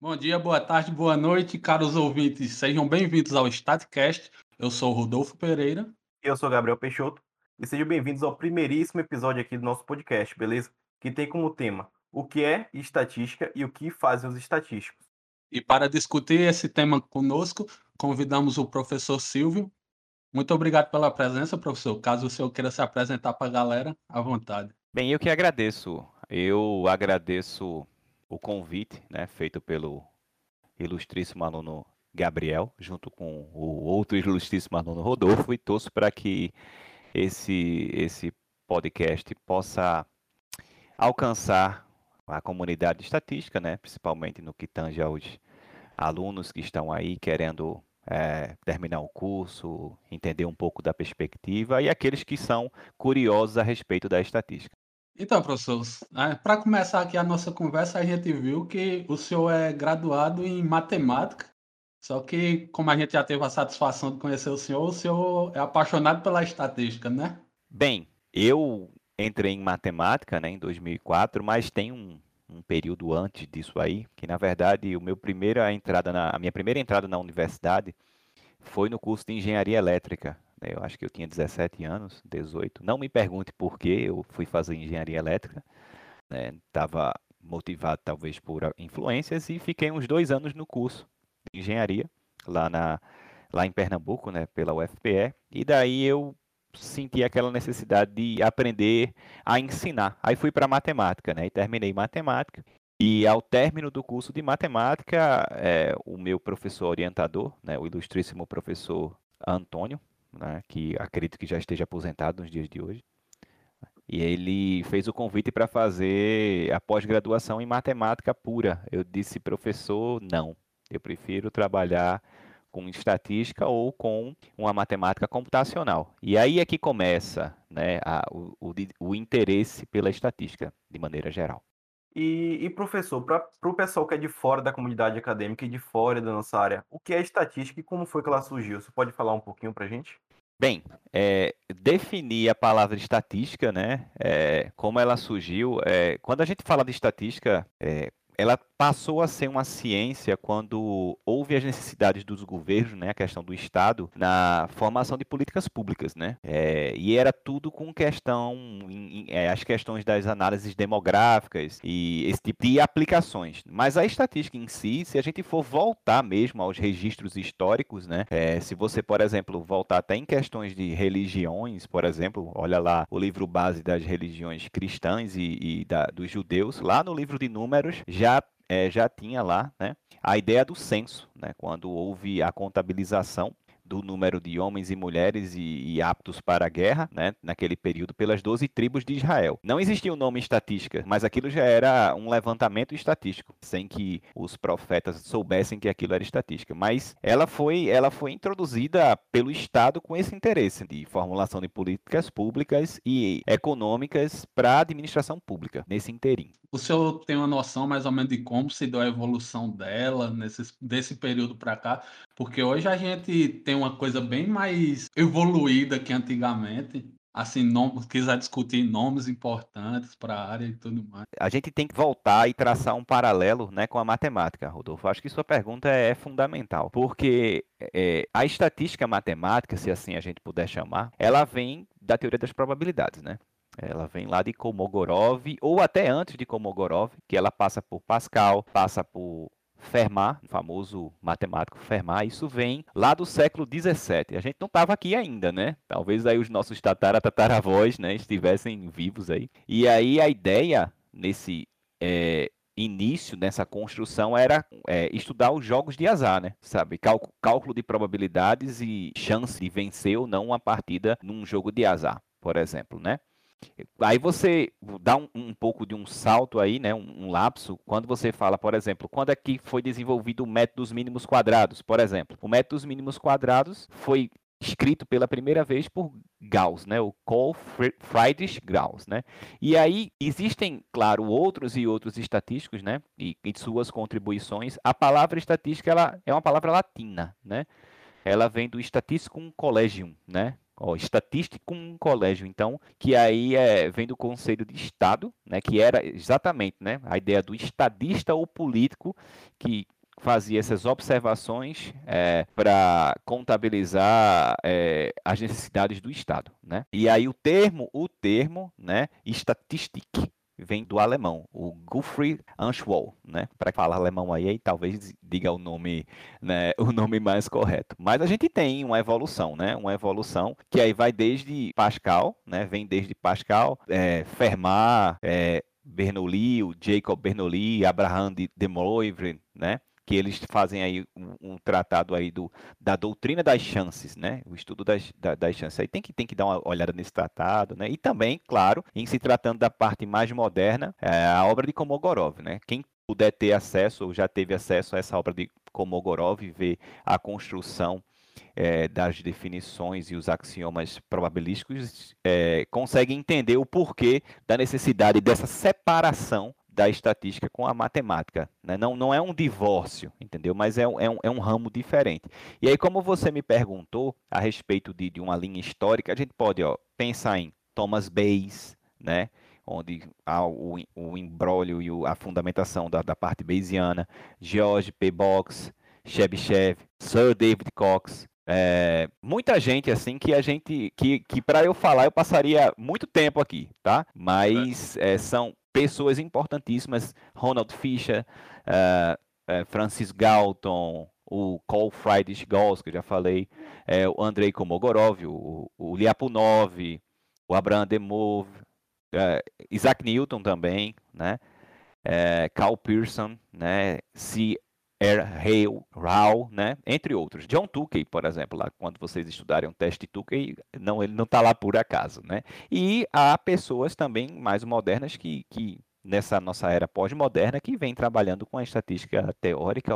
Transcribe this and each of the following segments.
Bom dia, boa tarde, boa noite, caros ouvintes. Sejam bem-vindos ao Statcast. Eu sou o Rodolfo Pereira. Eu sou Gabriel Peixoto. E sejam bem-vindos ao primeiríssimo episódio aqui do nosso podcast, beleza? Que tem como tema o que é estatística e o que fazem os estatísticos. E para discutir esse tema conosco, convidamos o professor Silvio. Muito obrigado pela presença, professor. Caso o senhor queira se apresentar para a galera, à vontade. Bem, eu que agradeço. Eu agradeço o convite né, feito pelo ilustríssimo aluno Gabriel, junto com o outro ilustríssimo aluno Rodolfo, e torço para que esse, esse podcast possa alcançar a comunidade de estatística, né, principalmente no que tange aos alunos que estão aí querendo é, terminar o curso, entender um pouco da perspectiva, e aqueles que são curiosos a respeito da estatística. Então, professor, é, para começar aqui a nossa conversa, a gente viu que o senhor é graduado em matemática, só que, como a gente já teve a satisfação de conhecer o senhor, o senhor é apaixonado pela estatística, né? Bem, eu entrei em matemática né, em 2004, mas tem um, um período antes disso aí, que na verdade o meu primeira entrada na, a minha primeira entrada na universidade foi no curso de engenharia elétrica. Né? Eu acho que eu tinha 17 anos, 18. Não me pergunte por que eu fui fazer engenharia elétrica. Estava né? motivado talvez por influências e fiquei uns dois anos no curso de engenharia lá, na, lá em Pernambuco, né, pela UFPE. E daí eu senti aquela necessidade de aprender a ensinar. Aí fui para matemática, né, e terminei matemática. E ao término do curso de matemática, é, o meu professor orientador, né, o ilustríssimo professor Antônio, né, que acredito que já esteja aposentado nos dias de hoje. E ele fez o convite para fazer a pós-graduação em matemática pura. Eu disse, professor, não. Eu prefiro trabalhar com estatística ou com uma matemática computacional. E aí é que começa né, a, o, o, o interesse pela estatística, de maneira geral. E, e professor, para o pessoal que é de fora da comunidade acadêmica e de fora da nossa área, o que é estatística e como foi que ela surgiu? Você pode falar um pouquinho para a gente? Bem, é, definir a palavra estatística, né? É, como ela surgiu. É, quando a gente fala de estatística, é, ela passou a ser uma ciência quando houve as necessidades dos governos, né, a questão do Estado, na formação de políticas públicas, né? É, e era tudo com questão, em, em, é, as questões das análises demográficas e esse tipo de aplicações. Mas a estatística em si, se a gente for voltar mesmo aos registros históricos, né? É, se você, por exemplo, voltar até em questões de religiões, por exemplo, olha lá o livro base das religiões cristãs e, e da, dos judeus, lá no livro de Números já é, já tinha lá né, a ideia do censo, né, quando houve a contabilização do número de homens e mulheres e, e, aptos para a guerra, né, naquele período, pelas 12 tribos de Israel. Não existia o um nome estatística, mas aquilo já era um levantamento estatístico, sem que os profetas soubessem que aquilo era estatística. Mas ela foi, ela foi introduzida pelo Estado com esse interesse de formulação de políticas públicas e econômicas para a administração pública, nesse inteirinho. O senhor tem uma noção mais ou menos de como se deu a evolução dela nesse, desse período para cá? Porque hoje a gente tem uma coisa bem mais evoluída que antigamente. Assim, não, quiser discutir nomes importantes para a área e tudo mais. A gente tem que voltar e traçar um paralelo né, com a matemática, Rodolfo. Acho que sua pergunta é fundamental, porque é, a estatística matemática, se assim a gente puder chamar, ela vem da teoria das probabilidades, né? Ela vem lá de Kolmogorov, ou até antes de Kolmogorov, que ela passa por Pascal, passa por Fermat, famoso matemático Fermat, isso vem lá do século 17. A gente não estava aqui ainda, né? Talvez aí os nossos tataravós, né, estivessem vivos aí. E aí a ideia nesse é, início dessa construção era é, estudar os jogos de azar, né? Sabe, cálculo de probabilidades e chance de vencer ou não uma partida num jogo de azar, por exemplo, né? Aí você dá um, um, pouco de um salto aí, né, um, um, lapso, quando você fala, por exemplo, quando é que foi desenvolvido o método dos mínimos quadrados, por exemplo. O método dos mínimos quadrados foi escrito pela primeira vez por Gauss, né, o Carl Friedrich Gauss, né? E aí existem, claro, outros e outros estatísticos, né, e, e suas contribuições. A palavra estatística ela é uma palavra latina, né? Ela vem do Statisticum Collegium, né? Ó, estatístico um colégio, então, que aí é, vem do Conselho de Estado, né, que era exatamente né, a ideia do estadista ou político que fazia essas observações é, para contabilizar é, as necessidades do Estado, né? E aí o termo, o termo, né, Statistik, vem do alemão, o Gottfried Anschwall, né? Para falar alemão aí, aí, talvez diga o nome, né, o nome mais correto. Mas a gente tem uma evolução, né? Uma evolução que aí vai desde Pascal, né? Vem desde Pascal, é, Fermat, é, Bernoulli, o Jacob Bernoulli, Abraham de, de Moivre, né? Que eles fazem aí um, um, tratado aí do, da doutrina das chances, né? O estudo das, da, das chances. Aí tem que, tem que dar uma olhada nesse tratado, né? E também, claro, em se tratando da parte mais moderna, é a obra de Komogorov, né? Quem puder ter acesso ou já teve acesso a essa obra de Komogorov e ver a construção é, das definições e os axiomas probabilísticos, é, consegue entender o porquê da necessidade dessa separação da estatística com a matemática. Né? Não, não é um divórcio, entendeu? Mas é um, é, um, é um ramo diferente. E aí, como você me perguntou a respeito de, de uma linha histórica, a gente pode ó, pensar em Thomas Bayes, né? onde há o, o embrólio e o, a fundamentação da, da parte bayesiana, George P. Box, Chebyshev, Sir David Cox, é, muita gente assim que a gente que, que para eu falar eu passaria muito tempo aqui, tá? Mas é, são pessoas importantíssimas, Ronald Fisher, uh, uh, Francis Galton, o Cole Friedrich Gauss, que eu já falei, é, o Andrei Komogorov, o, o Lyapunov, o Abraham Demov, Isaac Newton também, né? Carl Pearson, né? R. Rao, né? entre outros. John Tukey, por exemplo, lá quando vocês estudarem um teste Tukey, não, ele não está lá por acaso. Né? E há pessoas também mais modernas que, que nessa nossa era pós-moderna, que vem trabalhando com a estatística teórica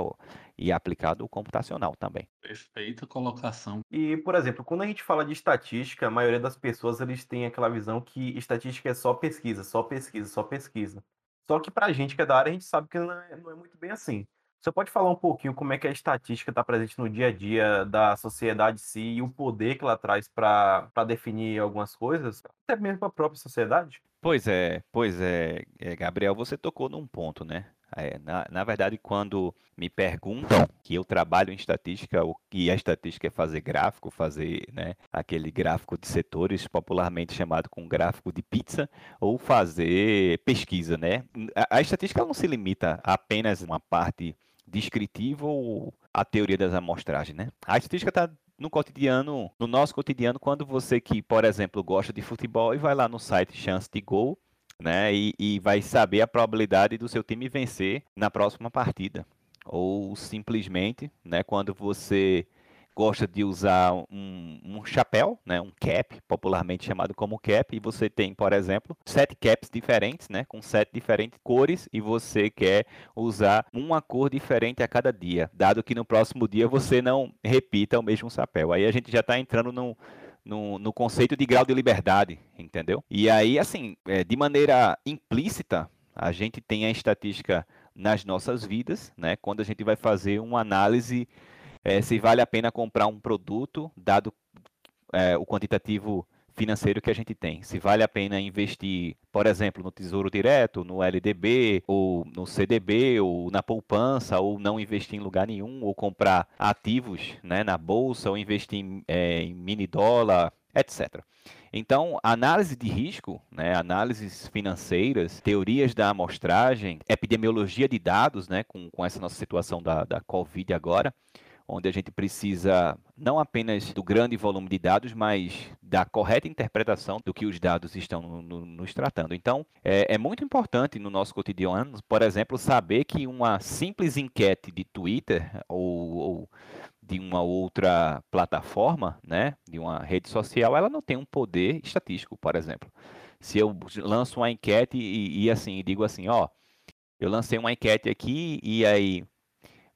e aplicado computacional também. Perfeita colocação. E, por exemplo, quando a gente fala de estatística, a maioria das pessoas eles têm aquela visão que estatística é só pesquisa, só pesquisa, só pesquisa. Só que para a gente que é da área, a gente sabe que não é, não é muito bem assim. Você pode falar um pouquinho como é que a estatística está presente no dia a dia da sociedade em si e o poder que ela traz para definir algumas coisas, até mesmo para a própria sociedade? Pois é, pois é, é, Gabriel, você tocou num ponto, né? É, na, na verdade, quando me perguntam que eu trabalho em estatística, o que a estatística é fazer gráfico, fazer né, aquele gráfico de setores, popularmente chamado com gráfico de pizza, ou fazer pesquisa, né? A, a estatística não se limita a apenas uma parte descritivo ou a teoria das amostragens, né? A estatística está no cotidiano, no nosso cotidiano, quando você que, por exemplo, gosta de futebol e vai lá no site Chance de Gol, né, e, e vai saber a probabilidade do seu time vencer na próxima partida. Ou simplesmente, né, quando você gosta de usar um, um, chapéu, né, um cap, popularmente chamado como cap, e você tem, por exemplo, sete caps diferentes, né, com sete diferentes cores, e você quer usar uma cor diferente a cada dia, dado que no próximo dia você não repita o mesmo chapéu. Aí a gente já está entrando no, no, conceito de grau de liberdade, entendeu? E aí, assim, é, de maneira implícita, a gente tem a estatística nas nossas vidas, né? Quando a gente vai fazer uma análise é, se vale a pena comprar um produto, dado é, o quantitativo financeiro que a gente tem. Se vale a pena investir, por exemplo, no Tesouro Direto, no LDB, ou no CDB, ou na poupança, ou não investir em lugar nenhum, ou comprar ativos né, na bolsa, ou investir em, é, em mini dólar, etc. Então, análise de risco, né, análises financeiras, teorias da amostragem, epidemiologia de dados, né, com, com essa nossa situação da, da Covid agora, onde a gente precisa não apenas do grande volume de dados, mas da correta interpretação do que os dados estão no, no, nos tratando. Então, é, é, muito importante no nosso cotidiano, por exemplo, saber que uma simples enquete de Twitter ou, ou de uma outra plataforma, né, de uma rede social, ela não tem um poder estatístico, por exemplo. Se eu lanço uma enquete e, e assim, digo assim, ó, eu lancei uma enquete aqui e aí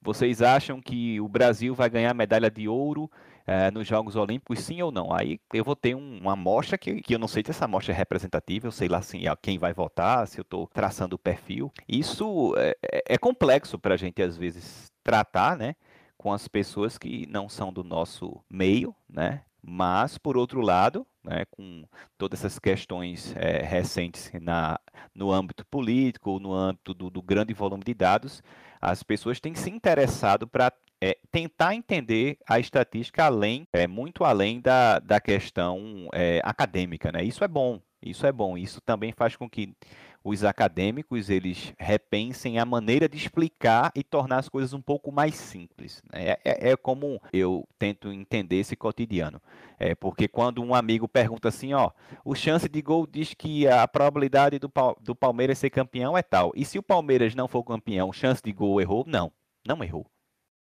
vocês acham que o Brasil vai ganhar medalha de ouro é, nos Jogos Olímpicos, sim ou não? Aí eu vou ter um, uma amostra que, que eu não sei se essa amostra é representativa, eu sei lá assim, quem vai votar, se eu estou traçando o perfil. Isso é, é, é complexo para a gente, às vezes, tratar, né? Com as pessoas que não são do nosso meio, né? Mas, por outro lado, né, com todas essas questões é, recentes na, no âmbito político, no âmbito do, do, grande volume de dados, as pessoas têm se interessado para é, tentar entender a estatística além, é, muito além da, da questão é, acadêmica. Né? Isso é bom, isso é bom. Isso também faz com que os acadêmicos eles repensem a maneira de explicar e tornar as coisas um pouco mais simples. Né? É, é, é como eu tento entender esse cotidiano. É porque quando um amigo pergunta assim, ó, o chance de gol diz que a probabilidade do, do Palmeiras ser campeão é tal. E se o Palmeiras não for campeão, chance de gol errou? Não, não errou.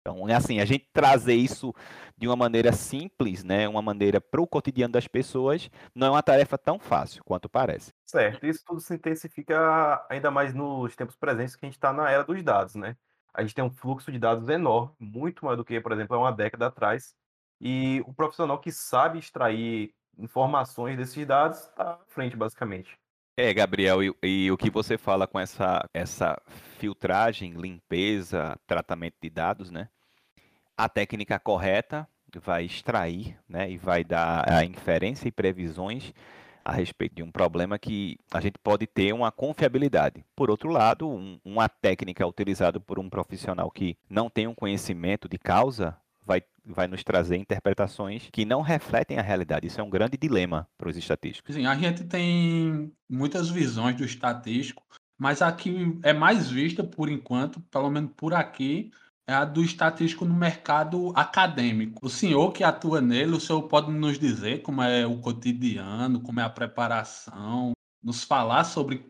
Então, é assim, a gente trazer isso de uma maneira simples, né, uma maneira para o cotidiano das pessoas, não é uma tarefa tão fácil quanto parece. Certo, isso tudo se intensifica ainda mais nos tempos presentes que a gente está na era dos dados, né? A gente tem um fluxo de dados enorme, muito maior do que, por exemplo, há uma década atrás, e o profissional que sabe extrair informações desses dados está à frente, basicamente. É, Gabriel, e, e, o que você fala com essa, essa filtragem, limpeza, tratamento de dados, né? A técnica correta vai extrair né, e vai dar a inferência e previsões a respeito de um problema que a gente pode ter uma confiabilidade. Por outro lado, um, uma técnica utilizada por um profissional que não tem um conhecimento de causa vai, vai nos trazer interpretações que não refletem a realidade. Isso é um grande dilema para os estatísticos. Sim, a gente tem muitas visões do estatístico, mas aqui é mais vista por enquanto, pelo menos por aqui, é a do estatístico no mercado acadêmico. O senhor que atua nele, o senhor pode nos dizer como é o cotidiano, como é a preparação, nos falar sobre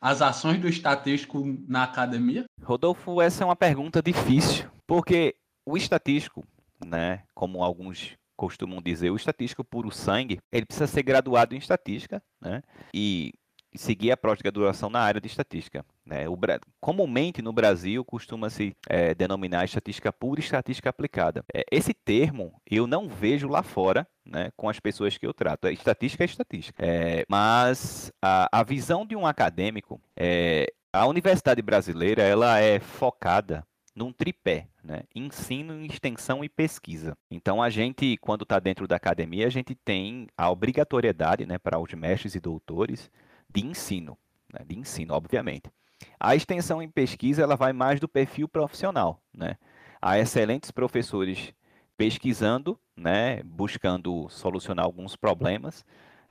as ações do estatístico na academia? Rodolfo, essa é uma pergunta difícil, porque o estatístico, né, como alguns costumam dizer, o estatístico puro sangue, ele precisa ser graduado em estatística, né? E seguir a pós-graduação na área de estatística. Né? O, comumente no Brasil costuma-se é, denominar estatística pura e estatística aplicada. É, esse termo eu não vejo lá fora né, com as pessoas que eu trato. É, estatística é estatística. É, mas a, a, visão de um acadêmico, é, a universidade brasileira ela é focada num tripé, né? ensino, extensão e pesquisa. Então a gente, quando está dentro da academia, a gente tem a obrigatoriedade né, para os mestres e doutores de ensino, né? de ensino, obviamente. A extensão em pesquisa ela vai mais do perfil profissional, né? Há excelentes professores pesquisando, né, buscando solucionar alguns problemas,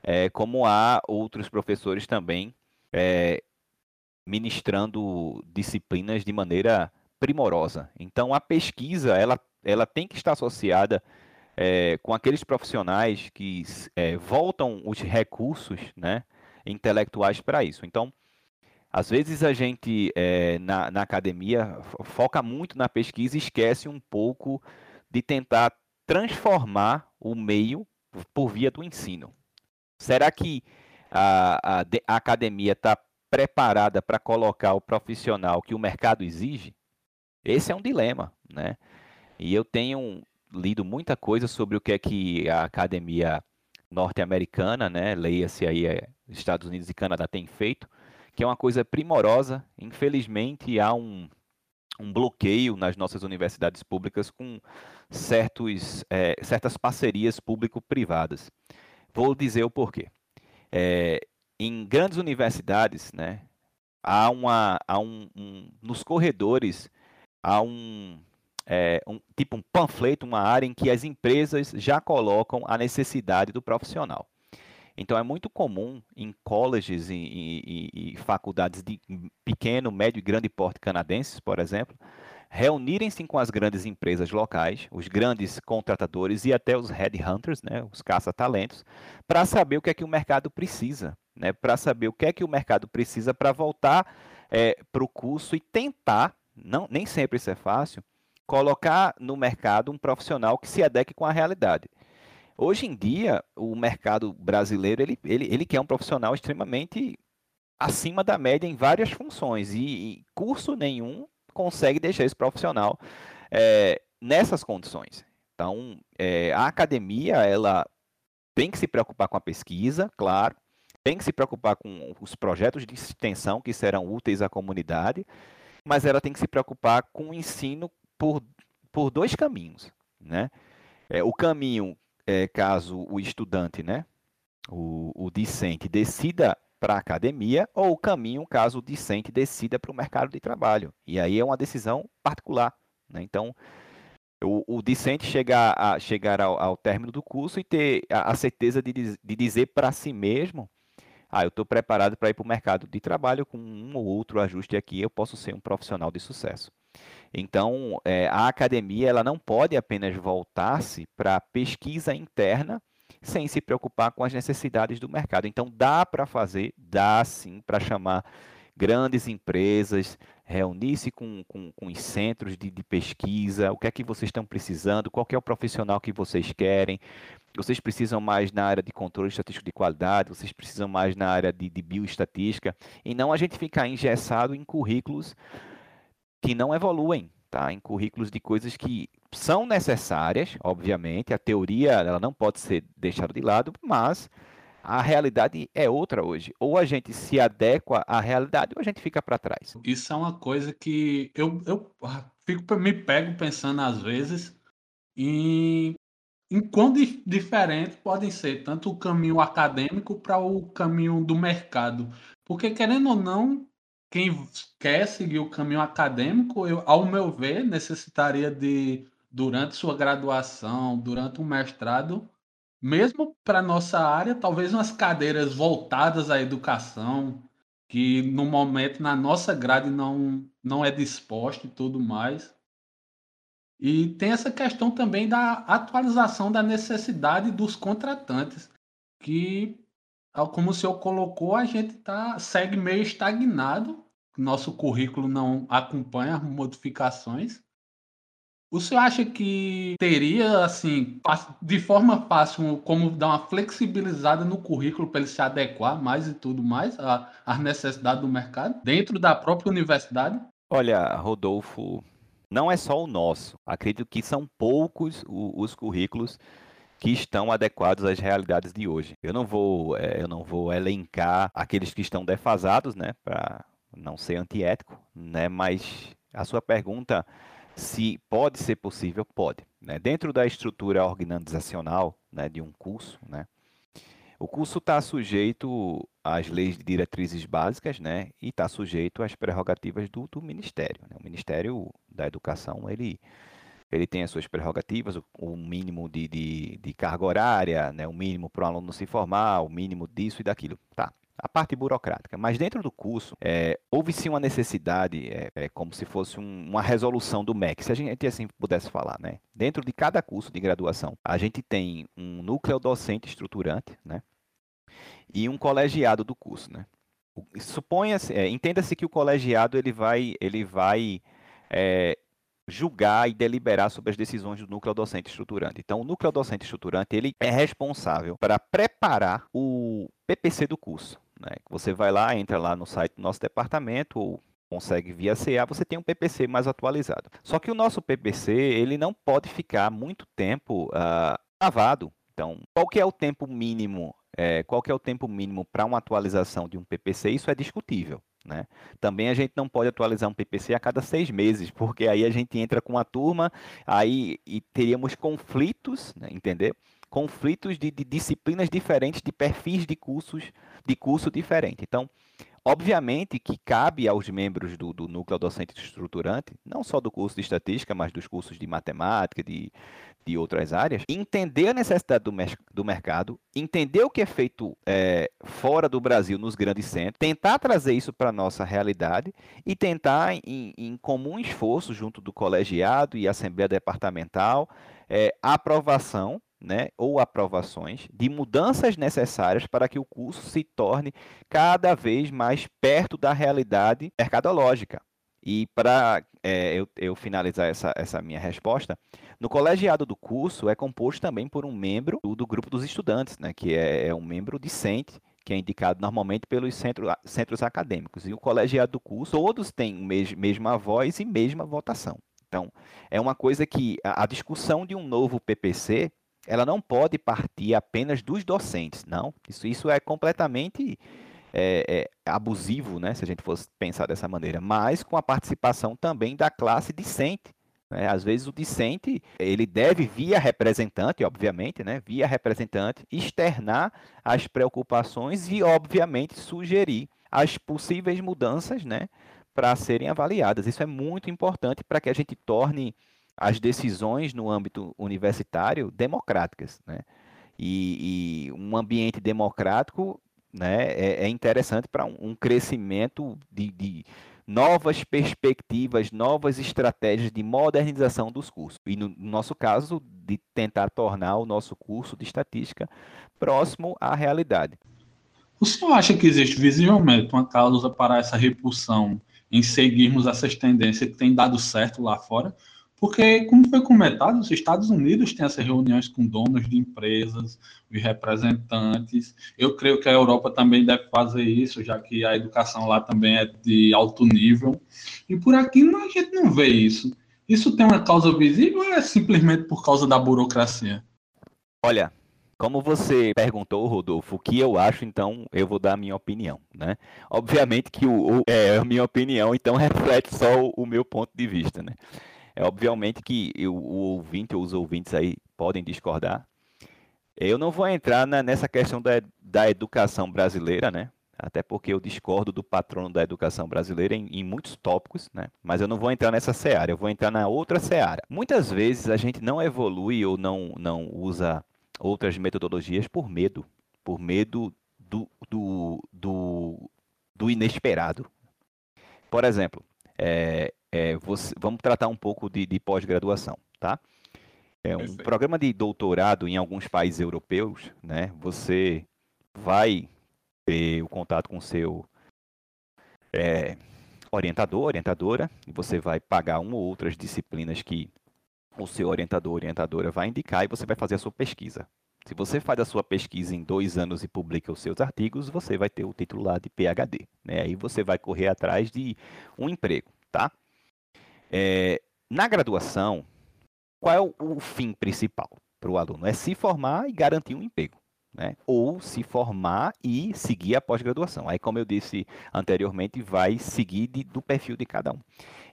é, como há outros professores também é, ministrando disciplinas de maneira primorosa. Então, a pesquisa ela, ela tem que estar associada é, com aqueles profissionais que é, voltam os recursos, né, intelectuais para isso. Então, às vezes a gente é, na, na academia foca muito na pesquisa e esquece um pouco de tentar transformar o meio por via do ensino. Será que a, a, a academia está preparada para colocar o profissional que o mercado exige? Esse é um dilema, né? E eu tenho lido muita coisa sobre o que é que a academia norte-americana, né, leia-se aí é, Estados Unidos e Canadá tem feito, que é uma coisa primorosa. Infelizmente há um, um bloqueio nas nossas universidades públicas com certos, é, certas parcerias público-privadas. Vou dizer o porquê. É, em grandes universidades, né, há uma, há um, um nos corredores há um, é, um, tipo um panfleto, uma área em que as empresas já colocam a necessidade do profissional. Então é muito comum em colleges e, e, e, faculdades de pequeno, médio e grande porte canadenses, por exemplo, reunirem-se com as grandes empresas locais, os grandes contratadores e até os headhunters, né, os caça-talentos, para saber o que é que o mercado precisa, né, para saber o que é que o mercado precisa para voltar é, para o curso e tentar, não, nem sempre isso é fácil, colocar no mercado um profissional que se adeque com a realidade. Hoje em dia, o mercado brasileiro ele, ele, ele quer um profissional extremamente acima da média em várias funções e, e curso nenhum consegue deixar esse profissional é, nessas condições. Então, é, a academia ela tem que se preocupar com a pesquisa, claro, tem que se preocupar com os projetos de extensão que serão úteis à comunidade, mas ela tem que se preocupar com o ensino por, por dois caminhos. Né? É, o caminho é, caso o estudante, né, o, o discente, decida para a academia ou o caminho caso o discente decida para o mercado de trabalho. E aí é uma decisão particular. Né? Então, o, o discente chegar, a, chegar ao, ao término do curso e ter a, a certeza de, de dizer para si mesmo ah, eu estou preparado para ir para o mercado de trabalho com um ou outro ajuste aqui, eu posso ser um profissional de sucesso. Então, é, a academia ela não pode apenas voltar-se para a pesquisa interna sem se preocupar com as necessidades do mercado. Então, dá para fazer, dá sim para chamar grandes empresas, reunir-se com, com, com, os centros de, de, pesquisa, o que é que vocês estão precisando, qual é o profissional que vocês querem, vocês precisam mais na área de controle estatístico de qualidade, vocês precisam mais na área de, de bioestatística, e não a gente ficar engessado em currículos que não evoluem, tá? em currículos de coisas que são necessárias, obviamente, a teoria ela não pode ser deixada de lado, mas a realidade é outra hoje. Ou a gente se adequa à realidade ou a gente fica para trás. Isso é uma coisa que eu, eu fico, me pego pensando às vezes em, em quão di diferente podem ser tanto o caminho acadêmico para o caminho do mercado. Porque, querendo ou não, quem quer seguir o caminho acadêmico, eu, ao meu ver, necessitaria de, durante sua graduação, durante um mestrado, mesmo para nossa área, talvez umas cadeiras voltadas à educação, que no momento na nossa grade não, não é disposto e tudo mais. E tem essa questão também da atualização da necessidade dos contratantes, que, como o senhor colocou, a gente tá, segue meio estagnado, nosso currículo não acompanha as modificações. O senhor acha que teria, assim, de forma fácil, como dar uma flexibilizada no currículo para ele se adequar mais e tudo mais às necessidades do mercado, dentro da própria universidade? Olha, Rodolfo, não é só o nosso. Acredito que são poucos os currículos que estão adequados às realidades de hoje. Eu não vou, é, eu não vou elencar aqueles que estão defasados, né, para não ser antiético, né, mas a sua pergunta se pode ser possível, pode. Né? Dentro da estrutura organizacional né, de um curso, né, o curso está sujeito às leis de diretrizes básicas né, e está sujeito às prerrogativas do, do Ministério. Né? O Ministério da Educação ele, ele tem as suas prerrogativas, o, o mínimo de, de, de, carga horária, né, o mínimo para o aluno se formar, o mínimo disso e daquilo. Tá, a parte burocrática. Mas dentro do curso, é, houve sim uma necessidade, é, é como se fosse um, uma resolução do MEC, se a gente assim pudesse falar, né? Dentro de cada curso de graduação, a gente tem um núcleo docente estruturante, né? E um colegiado do curso, né? Suponha-se, é, entenda-se que o colegiado ele vai, ele vai é, julgar e deliberar sobre as decisões do núcleo docente estruturante. Então, o núcleo docente estruturante ele é responsável para preparar o PPC do curso. Né? Você vai lá, entra lá no site do nosso departamento ou consegue via CA, você tem um PPC mais atualizado. Só que o nosso PPC ele não pode ficar muito tempo uh, travado. Então, qual que é o tempo mínimo? É, qual que é o tempo mínimo para uma atualização de um PPC? Isso é discutível. Né? Também a gente não pode atualizar um PPC a cada seis meses, porque aí a gente entra com a turma, aí e teríamos conflitos, né, entendeu? Conflitos de, de, disciplinas diferentes, de perfis de cursos, de curso diferente. Então, obviamente que cabe aos membros do, do núcleo docente estruturante, não só do curso de estatística, mas dos cursos de matemática, de, de outras áreas, entender a necessidade do, do mercado, entender o que é feito é, fora do Brasil, nos grandes centros, tentar trazer isso para a nossa realidade e tentar, em, em, comum esforço, junto do colegiado e Assembleia Departamental, é, a aprovação né, ou aprovações de mudanças necessárias para que o curso se torne cada vez mais perto da realidade mercadológica. E para é, eu, eu, finalizar essa, essa minha resposta, no colegiado do curso é composto também por um membro do, do grupo dos estudantes, né, que é, é, um membro discente, que é indicado normalmente pelos centro, centros acadêmicos. E o colegiado do curso, todos têm mes, mesma voz e mesma votação. Então, é uma coisa que a, a discussão de um novo PPC, ela não pode partir apenas dos docentes, não. Isso, isso é completamente é, é, abusivo, né, se a gente fosse pensar dessa maneira, mas com a participação também da classe discente, Né? Às vezes o discente, ele deve, via representante, obviamente, né? via representante, externar as preocupações e, obviamente, sugerir as possíveis mudanças né? para serem avaliadas. Isso é muito importante para que a gente torne as decisões no âmbito universitário democráticas. Né? E, e um ambiente democrático né, é, é interessante para um, um, crescimento de, de novas perspectivas, novas estratégias de modernização dos cursos. E no nosso caso, de tentar tornar o nosso curso de estatística próximo à realidade. O senhor acha que existe visivelmente uma causa para essa repulsão em seguirmos essas tendências que têm dado certo lá fora? Porque, como foi comentado, os Estados Unidos têm essas reuniões com donos de empresas, e representantes. Eu creio que a Europa também deve fazer isso, já que a educação lá também é de alto nível. E por aqui a gente não vê isso. Isso tem uma causa visível ou é simplesmente por causa da burocracia? Olha, como você perguntou, Rodolfo, o que eu acho, então eu vou dar a minha opinião, né? Obviamente que o, o é a minha opinião, então reflete só o, o meu ponto de vista, né? É obviamente que eu, o ouvinte ou os ouvintes aí podem discordar. Eu não vou entrar na, nessa questão da, da educação brasileira, né? Até porque eu discordo do patrono da educação brasileira em, em, muitos tópicos, né? Mas eu não vou entrar nessa seara, eu vou entrar na outra seara. Muitas vezes a gente não evolui ou não, não usa outras metodologias por medo, por medo do, do, do, do inesperado. Por exemplo, é, é, você, vamos tratar um pouco de, de pós-graduação, tá? É um programa de doutorado em alguns países europeus, né? Você vai ter o contato com o seu é, orientador, orientadora, e você vai pagar uma ou outras disciplinas que o seu orientador, orientadora vai indicar e você vai fazer a sua pesquisa. Se você faz a sua pesquisa em dois anos e publica os seus artigos, você vai ter o título lá de PhD. Né? Aí você vai correr atrás de um emprego, tá? É, na graduação, qual é o, o fim principal para o aluno? É se formar e garantir um emprego. Né? Ou se formar e seguir a pós-graduação. Aí, como eu disse anteriormente, vai seguir de, do perfil de cada um.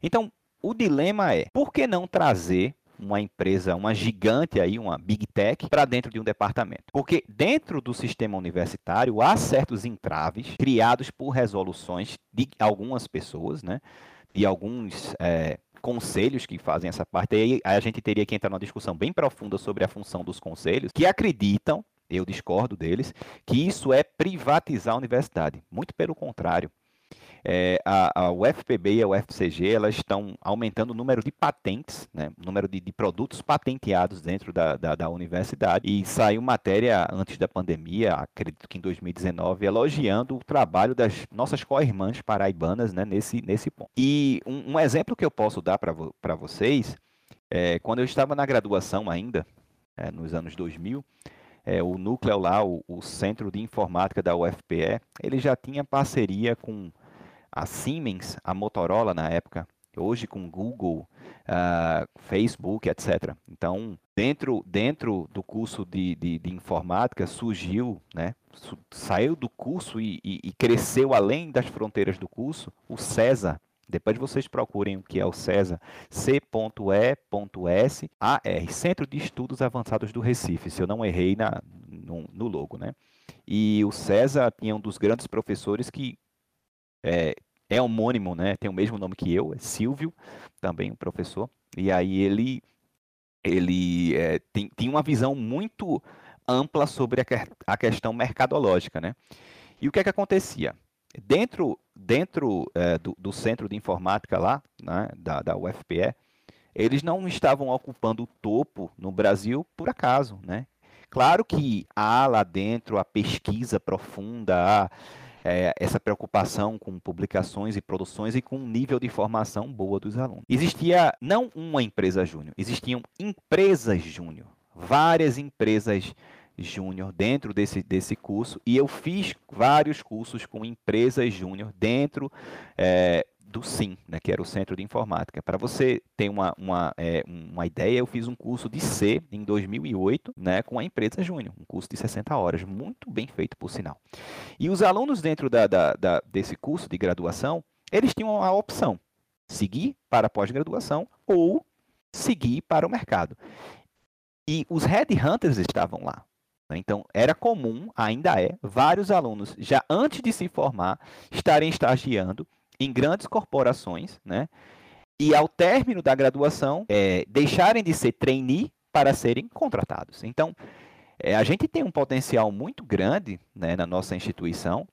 Então, o dilema é: por que não trazer uma empresa, uma gigante aí, uma big tech, para dentro de um departamento. Porque dentro do sistema universitário há certos entraves criados por resoluções de algumas pessoas, né? De alguns é, conselhos que fazem essa parte. Aí a gente teria que entrar numa discussão bem profunda sobre a função dos conselhos, que acreditam, eu discordo deles, que isso é privatizar a universidade. Muito pelo contrário. É, a, a UFPB e a UFCG elas estão aumentando o número de patentes, né, o número de, de produtos patenteados dentro da, da, da, universidade. E saiu matéria antes da pandemia, acredito que em 2019, elogiando o trabalho das nossas co-irmãs paraibanas né, nesse, nesse ponto. E um, um exemplo que eu posso dar para vocês, é, quando eu estava na graduação ainda, é, nos anos 2000, é, o núcleo lá, o, o, Centro de Informática da UFPE, ele já tinha parceria com a Siemens, a Motorola na época, hoje com Google, uh, Facebook, etc. Então, dentro, dentro do curso de, de, de informática surgiu, né, saiu do curso e, e, e, cresceu além das fronteiras do curso, o CESA. Depois vocês procurem o que é o CESA, C.E.S.A.R, Centro de Estudos Avançados do Recife, se eu não errei na, no, no logo, né? E o CESA tinha um dos grandes professores que é, é homônimo, né? Tem o mesmo nome que eu, é Silvio, também um professor. E aí ele ele é, tem, tem uma visão muito ampla sobre a, a questão mercadológica, né? E o que é que acontecia? Dentro, dentro é, do, do, centro de informática lá, né, da, da UFPE, eles não estavam ocupando o topo no Brasil por acaso, né? Claro que há lá dentro a pesquisa profunda, há é, essa preocupação com publicações e produções e com um nível de formação boa dos alunos. Existia não uma empresa júnior, existiam empresas júnior, várias empresas júnior dentro desse, desse curso e eu fiz vários cursos com empresas júnior dentro é, do SIM, né, que era o Centro de Informática. Para você ter uma, uma, é, uma ideia, eu fiz um curso de C em 2008 né, com a empresa Júnior, um curso de 60 horas, muito bem feito, por sinal. E os alunos dentro da, da, da desse curso de graduação, eles tinham a opção seguir para pós-graduação ou seguir para o mercado. E os headhunters estavam lá. Né? Então, era comum, ainda é, vários alunos, já antes de se formar, estarem estagiando em grandes corporações, né? E ao término da graduação, é, deixarem de ser trainee para serem contratados. Então, é, a gente tem um potencial muito grande né, na nossa instituição,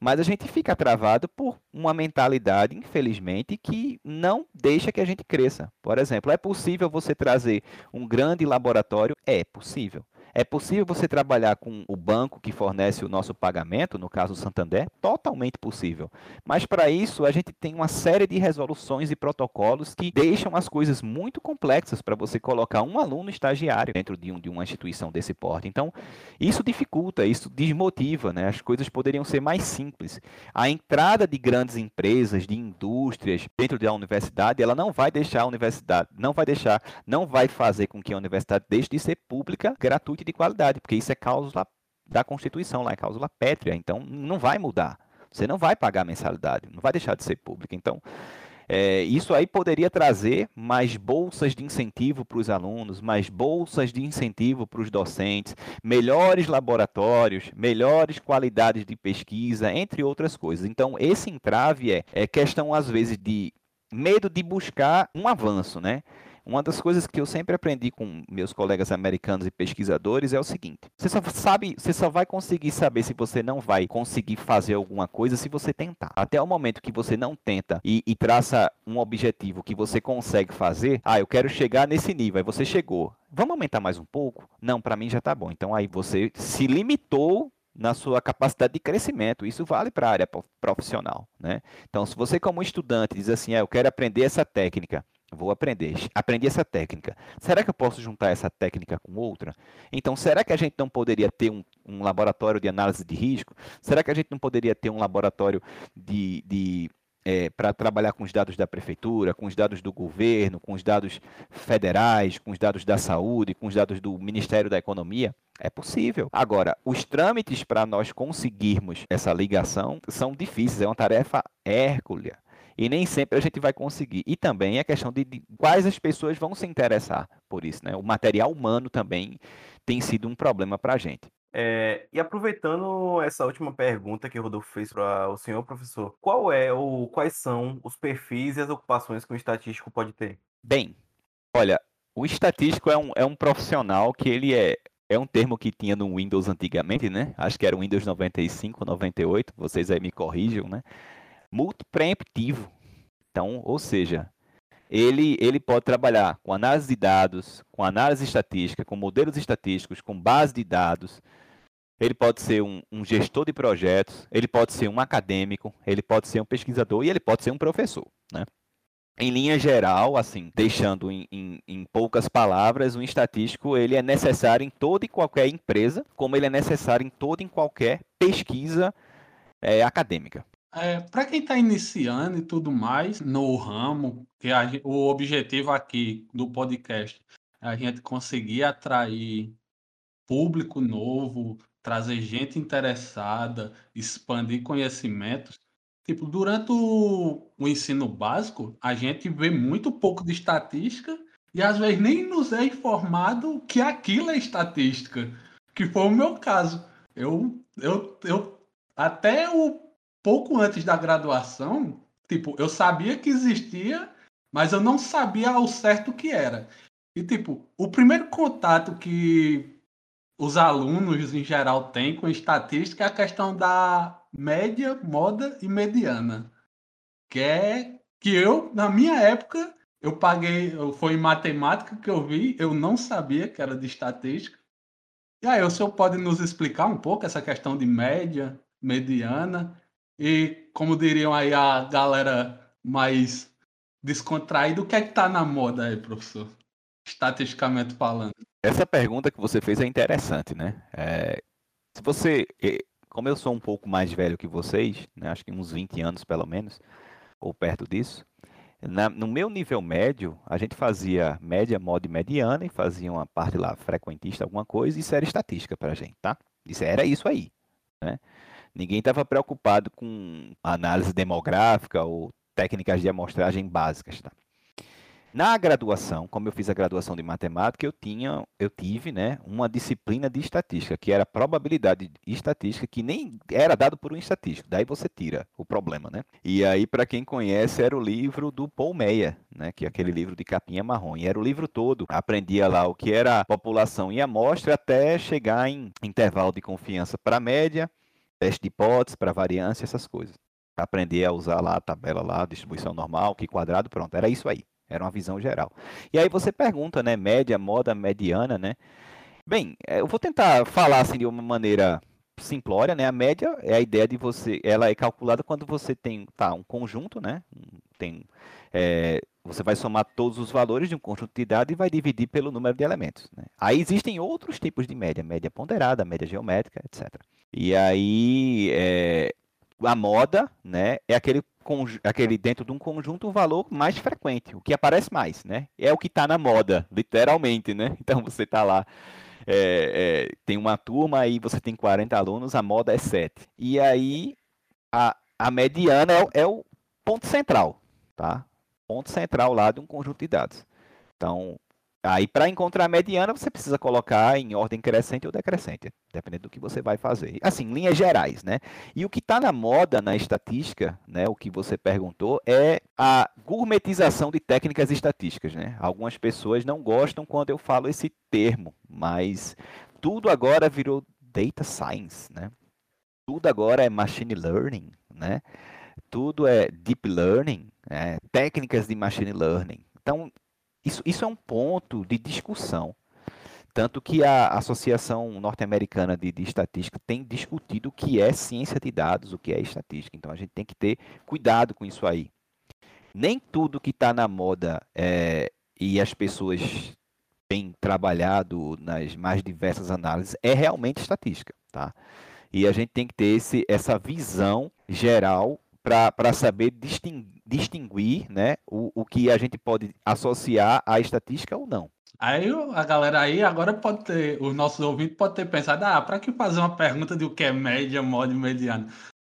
mas a gente fica travado por uma mentalidade, infelizmente, que não deixa que a gente cresça. Por exemplo, é possível você trazer um grande laboratório? É possível. É possível você trabalhar com o banco que fornece o nosso pagamento, no caso Santander? Totalmente possível. Mas para isso, a gente tem uma série de resoluções e protocolos que deixam as coisas muito complexas para você colocar um aluno estagiário dentro de, um, de, uma instituição desse porte. Então, isso dificulta, isso desmotiva, né? As coisas poderiam ser mais simples. A entrada de grandes empresas, de indústrias dentro da universidade, ela não vai deixar a universidade, não vai deixar, não vai fazer com que a universidade deixe de ser pública, gratuita de qualidade, porque isso é cláusula da Constituição, lá é cláusula pétrea, então não vai mudar. Você não vai pagar mensalidade, não vai deixar de ser pública. Então, é, isso aí poderia trazer mais bolsas de incentivo para os alunos, mais bolsas de incentivo para os docentes, melhores laboratórios, melhores qualidades de pesquisa, entre outras coisas. Então, esse entrave é, é questão, às vezes, de medo de buscar um avanço, né? Uma das coisas que eu sempre aprendi com meus colegas americanos e pesquisadores é o seguinte: você só sabe, você só vai conseguir saber se você não vai conseguir fazer alguma coisa se você tentar. Até o momento que você não tenta e, e traça um objetivo que você consegue fazer, ah, eu quero chegar nesse nível, aí você chegou. Vamos aumentar mais um pouco? Não, para mim já está bom. Então aí você se limitou na sua capacidade de crescimento. Isso vale para a área profissional, né? Então, se você como estudante diz assim, ah, eu quero aprender essa técnica, Vou aprender. Aprendi essa técnica. Será que eu posso juntar essa técnica com outra? Então, será que a gente não poderia ter um, um laboratório de análise de risco? Será que a gente não poderia ter um laboratório de, de é, para trabalhar com os dados da prefeitura, com os dados do governo, com os dados federais, com os dados da saúde, com os dados do Ministério da Economia? É possível. Agora, os trâmites para nós conseguirmos essa ligação são difíceis, é uma tarefa hércula e nem sempre a gente vai conseguir. E também a questão de, de quais as pessoas vão se interessar por isso, né? O material humano também tem sido um problema para a gente. É, e aproveitando essa última pergunta que o Rodolfo fez para o senhor professor, qual é ou quais são os perfis e as ocupações que um estatístico pode ter? Bem, olha, o estatístico é um, é um profissional que ele é, é um termo que tinha no Windows antigamente, né? Acho que era o Windows 95, 98, vocês aí me corrijam, né? Multipreemptivo. Então, ou seja, ele, ele pode trabalhar com análise de dados, com análise estatística, com modelos estatísticos, com base de dados. Ele pode ser um, um, gestor de projetos, ele pode ser um acadêmico, ele pode ser um pesquisador e ele pode ser um professor. Né? Em linha geral, assim, deixando em, em, em poucas palavras, um estatístico ele é necessário em toda e qualquer empresa, como ele é necessário em toda e qualquer pesquisa é, acadêmica. É, para quem está iniciando e tudo mais no ramo, que a, o objetivo aqui do podcast é a gente conseguir atrair público novo, trazer gente interessada, expandir conhecimentos. Tipo, durante o, o ensino básico, a gente vê muito pouco de estatística e às vezes nem nos é informado que aquilo é estatística, que foi o meu caso. Eu, eu, eu até o pouco antes da graduação, tipo, eu sabia que existia, mas eu não sabia ao certo o que era. E, tipo, o primeiro contato que os alunos em geral têm com estatística é a questão da média, moda e mediana. Que é que eu, na minha época, eu paguei, foi em matemática que eu vi, eu não sabia que era de estatística. E aí, o senhor pode nos explicar um pouco essa questão de média, mediana e, como diriam aí a galera mais descontraída, o que é que tá na moda aí, professor? Estatisticamente falando. Essa pergunta que você fez é interessante, né? É, se você, como eu sou um pouco mais velho que vocês, né, acho que uns 20 anos pelo menos, ou perto disso, na, no meu nível médio, a gente fazia média, moda e mediana e fazia uma parte lá frequentista, alguma coisa, e isso era estatística para a gente, tá? Isso era isso aí, né? Ninguém estava preocupado com análise demográfica ou técnicas de amostragem básicas. Tá? Na graduação, como eu fiz a graduação de matemática, eu tinha, eu tive, né, uma disciplina de estatística, que era probabilidade estatística, que nem era dado por um estatístico. Daí você tira o problema, né? E aí, para quem conhece, era o livro do Paul Meyer, né, que é aquele livro de capinha marrom. E era o livro todo. Aprendia lá o que era população e amostra até chegar em intervalo de confiança para média, teste de hipótese, para variância, essas coisas. Aprender a usar lá a tabela lá, distribuição normal, que quadrado, pronto, era isso aí. Era uma visão geral. E aí você pergunta, né? Média, moda, mediana, né? Bem, eh, eu vou tentar falar assim de uma maneira simplória, né? A média é a ideia de você, ela é calculada quando você tem tá, um conjunto, né? Tem, é, você vai somar todos os valores de um conjunto de dados e vai dividir pelo número de elementos. Né? Aí existem outros tipos de média, média ponderada, média geométrica, etc. E aí é, a moda, né, é aquele, aquele dentro de um conjunto o valor mais frequente, o que aparece mais, né? É o que está na moda, literalmente, né? Então você está lá, é, é, tem uma turma aí, você tem 40 alunos, a moda é 7. E aí a, a mediana é, é o ponto central, tá? Ponto central lá de um conjunto de dados. Então, Aí, para encontrar a mediana, você precisa colocar em ordem crescente ou decrescente, dependendo do que você vai fazer. Assim, linhas gerais, né? E o que está na moda na estatística, né? O que você perguntou, é a gourmetização de técnicas estatísticas, né? Algumas pessoas não gostam quando eu falo esse termo, mas tudo agora virou data science, né? Tudo agora é machine learning, né? Tudo é deep learning, né? técnicas de machine learning. Então, isso, isso é um ponto de discussão. Tanto que a Associação Norte-Americana de, de, Estatística tem discutido o que é ciência de dados, o que é estatística. Então a gente tem que ter cuidado com isso aí. Nem tudo que está na moda é, e as pessoas têm trabalhado nas mais diversas análises é realmente estatística. Tá? E a gente tem que ter esse, essa visão geral para saber distinguir distinguir né, o, o que a gente pode associar à estatística ou não. Aí a galera aí agora pode ter, os nossos ouvintes podem ter pensado, ah, para que fazer uma pergunta de o que é média, modo e mediano?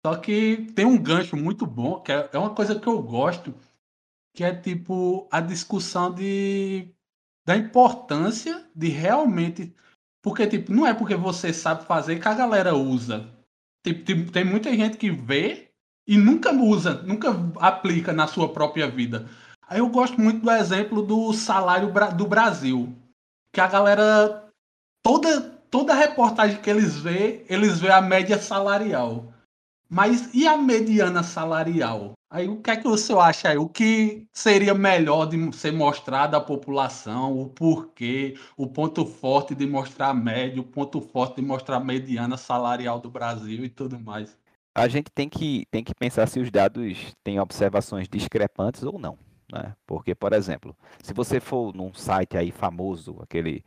Só que tem um gancho muito bom, que é, é uma coisa que eu gosto, que é tipo a discussão de da importância de realmente. Porque, tipo, não é porque você sabe fazer que a galera usa. Tipo, tem muita gente que vê e nunca usa, nunca aplica na sua própria vida. Aí eu gosto muito do exemplo do salário do Brasil, que a galera toda toda reportagem que eles vê, eles vê a média salarial. Mas e a mediana salarial? Aí o que é que você acha aí? O que seria melhor de ser mostrado à população? O porquê? O ponto forte de mostrar a média, o ponto forte de mostrar a mediana salarial do Brasil e tudo mais a gente tem que, tem que pensar se os dados têm observações discrepantes ou não. Né? Porque, por exemplo, se você for num site aí famoso, aquele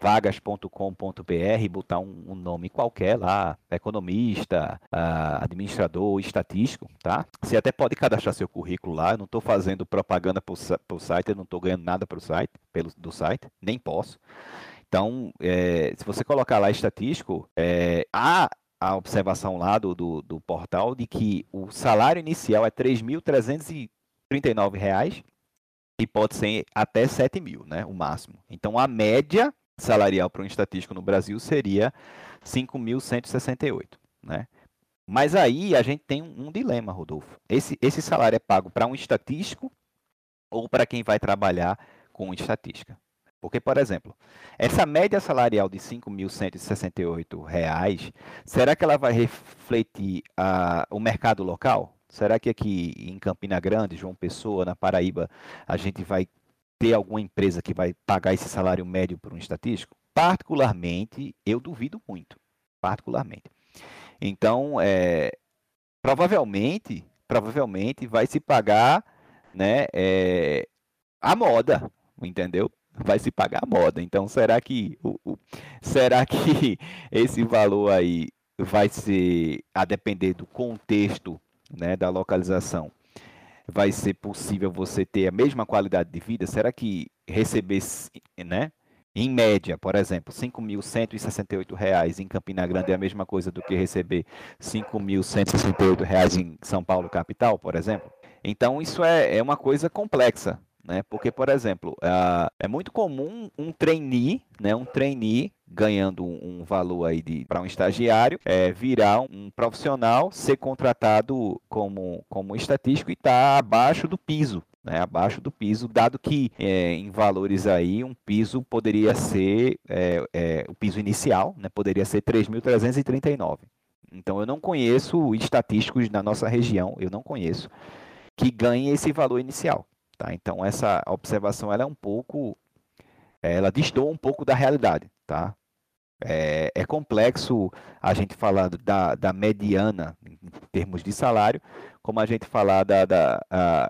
vagas.com.br botar um, um, nome qualquer lá, economista, uh, administrador, estatístico, tá? Você até pode cadastrar seu currículo lá. Eu não estou fazendo propaganda para o site, eu não estou ganhando nada para o site, pelo, do site, nem posso. Então, é, se você colocar lá estatístico, é, há a observação lá do, do, do portal de que o salário inicial é R$ 3.339 e pode ser até 7 mil, né, o máximo. Então, a média salarial para um estatístico no Brasil seria 5.168, né? Mas aí a gente tem um, um dilema, Rodolfo. Esse, esse salário é pago para um estatístico ou para quem vai trabalhar com estatística? Porque, por exemplo, essa média salarial de R$ 5.168, será que ela vai refletir uh, o mercado local? Será que aqui em Campina Grande, João Pessoa, na Paraíba, a gente vai ter alguma empresa que vai pagar esse salário médio para um estatístico? Particularmente, eu duvido muito. Particularmente. Então, é, provavelmente, provavelmente vai se pagar né, é, a moda, entendeu? Vai se pagar a moda. Então, será que o, o, será que esse valor aí vai ser a depender do contexto, né, da localização? Vai ser possível você ter a mesma qualidade de vida? Será que receber, né, em média, por exemplo, R$ 5.168 em Campina Grande é a mesma coisa do que receber R$ 5.168 em São Paulo capital, por exemplo? Então isso é, é uma coisa complexa, né? Porque, por exemplo, é muito comum um trainee, né? Um trainee ganhando um valor aí para um estagiário, é, virar um profissional, ser contratado como, como estatístico e estar tá abaixo do piso, né, abaixo do piso, dado que é, em valores aí um piso poderia ser é, é, o piso inicial, né, poderia ser 3.339. Então eu não conheço estatísticos na nossa região, eu não conheço que ganhem esse valor inicial. Tá? Então essa observação ela é um pouco, ela distou um pouco da realidade, tá? É, é, complexo a gente falar da, da, mediana em termos de salário, como a gente falar da, da a,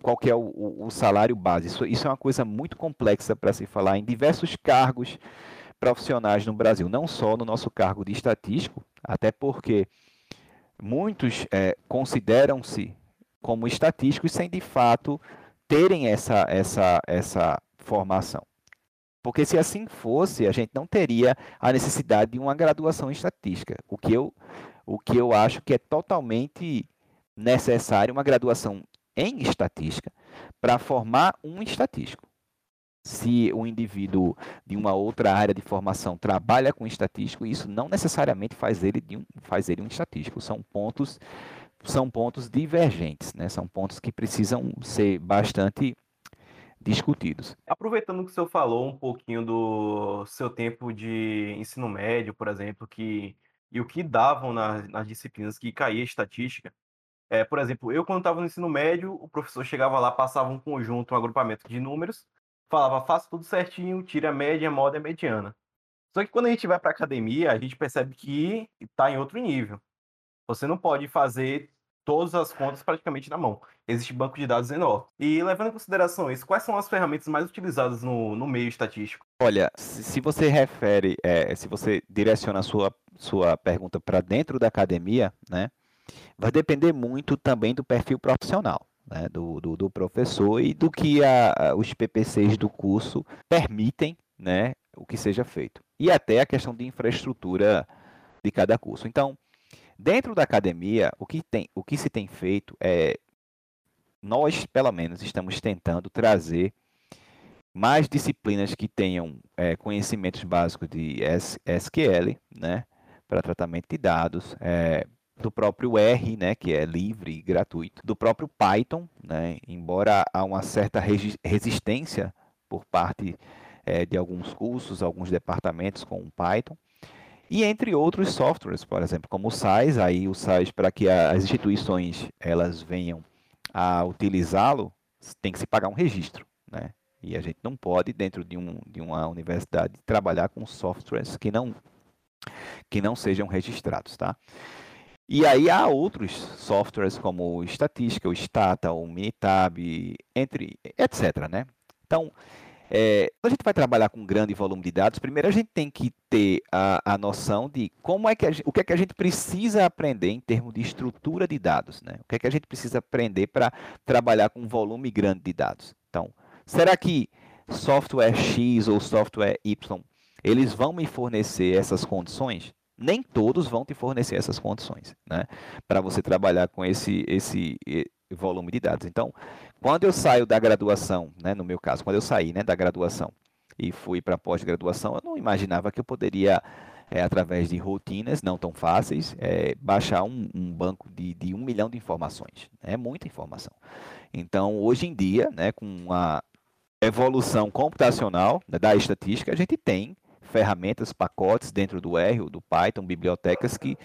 qual que é o, o, salário base. Isso, isso, é uma coisa muito complexa para se falar em diversos cargos profissionais no Brasil, não só no nosso cargo de estatístico, até porque muitos é, consideram-se como estatísticos sem de fato terem essa, essa, essa formação. Porque se assim fosse, a gente não teria a necessidade de uma graduação em estatística. O que eu, o que eu acho que é totalmente necessário uma graduação em estatística para formar um estatístico. Se o indivíduo de uma outra área de formação trabalha com estatístico, isso não necessariamente faz ele, um, faz ele um estatístico. São pontos, são pontos divergentes, né? são pontos que precisam ser bastante discutidos. Aproveitando que o senhor falou um pouquinho do seu tempo de ensino médio, por exemplo, que e o que davam nas, nas disciplinas que caía estatística. É, por exemplo, eu quando estava no ensino médio, o professor chegava lá, passava um conjunto, um agrupamento de números, falava, faça tudo certinho, tira a média, moda e a mediana. Só que quando a gente vai para academia, a gente percebe que está em outro nível. Você não pode fazer todas as contas praticamente na mão. Existe banco de dados enorme. E levando em consideração isso, quais são as ferramentas mais utilizadas no, no meio estatístico? Olha, se você refere, é, se você direciona a sua, sua pergunta para dentro da academia, né, vai depender muito também do perfil profissional. Né, do, do, do, professor e do que a, os PPCs do curso permitem né, o que seja feito. E até a questão de infraestrutura de cada curso. Então, Dentro da academia, o que, tem, o que se tem feito é, nós, pelo menos, estamos tentando trazer mais disciplinas que tenham é, conhecimentos básicos de SQL, né, para tratamento de dados, é, do próprio R, né, que é livre e gratuito, do próprio Python, né, embora há uma certa resistência por parte é, de alguns cursos, alguns departamentos com o Python, e entre outros softwares, por exemplo, como o SAIS, aí o SAIS para que as instituições elas venham a utilizá-lo, tem que se pagar um registro, né? E a gente não pode dentro de, um, de uma universidade trabalhar com softwares que não que não sejam registrados, tá? E aí há outros softwares como o Estatística, o Stata, o Minitab, entre etc, né? Então, é, quando a gente vai trabalhar com um grande volume de dados, primeiro a gente tem que ter a, a noção de como é que o que é que a gente precisa aprender em termos de estrutura de dados, né? O que é que a gente precisa aprender para trabalhar com um volume grande de dados. Então, será que software X ou software Y eles vão me fornecer essas condições? Nem todos vão te fornecer essas condições, né? Para você trabalhar com esse, esse volume de dados. Então, quando eu saio da graduação, né, no meu caso, quando eu saí né, da graduação e fui para pós-graduação, eu não imaginava que eu poderia, é, através de rotinas não tão fáceis, é, baixar um, um banco de, de, um milhão de informações. É muita informação. Então, hoje em dia, né, com a evolução computacional né, da estatística, a gente tem ferramentas, pacotes dentro do R, do Python, bibliotecas que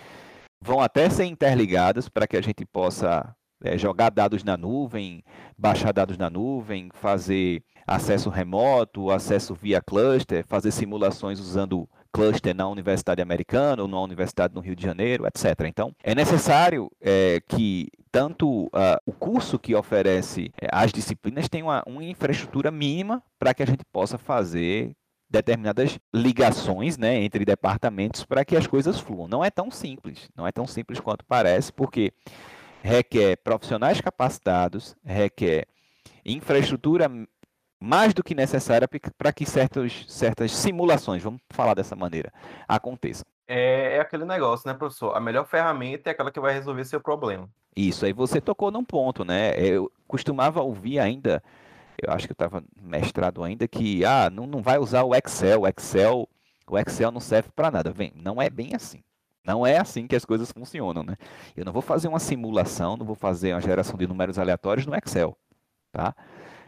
vão até ser interligadas para que a gente possa é, jogar dados na nuvem, baixar dados na nuvem, fazer acesso remoto, acesso via cluster, fazer simulações usando cluster na Universidade Americana ou na Universidade no Rio de Janeiro, etc. Então, é necessário é, que tanto uh, o curso que oferece é, as disciplinas tenha uma, uma infraestrutura mínima para que a gente possa fazer determinadas ligações né, entre departamentos para que as coisas fluam. Não é tão simples, não é tão simples quanto parece, porque requer profissionais capacitados, requer infraestrutura mais do que necessária para que certos, certas simulações, vamos falar dessa maneira, aconteçam. É, é, aquele negócio, né, professor? A melhor ferramenta é aquela que vai resolver seu problema. Isso, aí você tocou num ponto, né? Eu costumava ouvir ainda eu acho que eu estava mestrado ainda, que ah, não, não vai usar o Excel, o Excel, o Excel não serve para nada. Vem, não é bem assim. Não é assim que as coisas funcionam, né? Eu não vou fazer uma simulação, não vou fazer uma geração de números aleatórios no Excel, tá?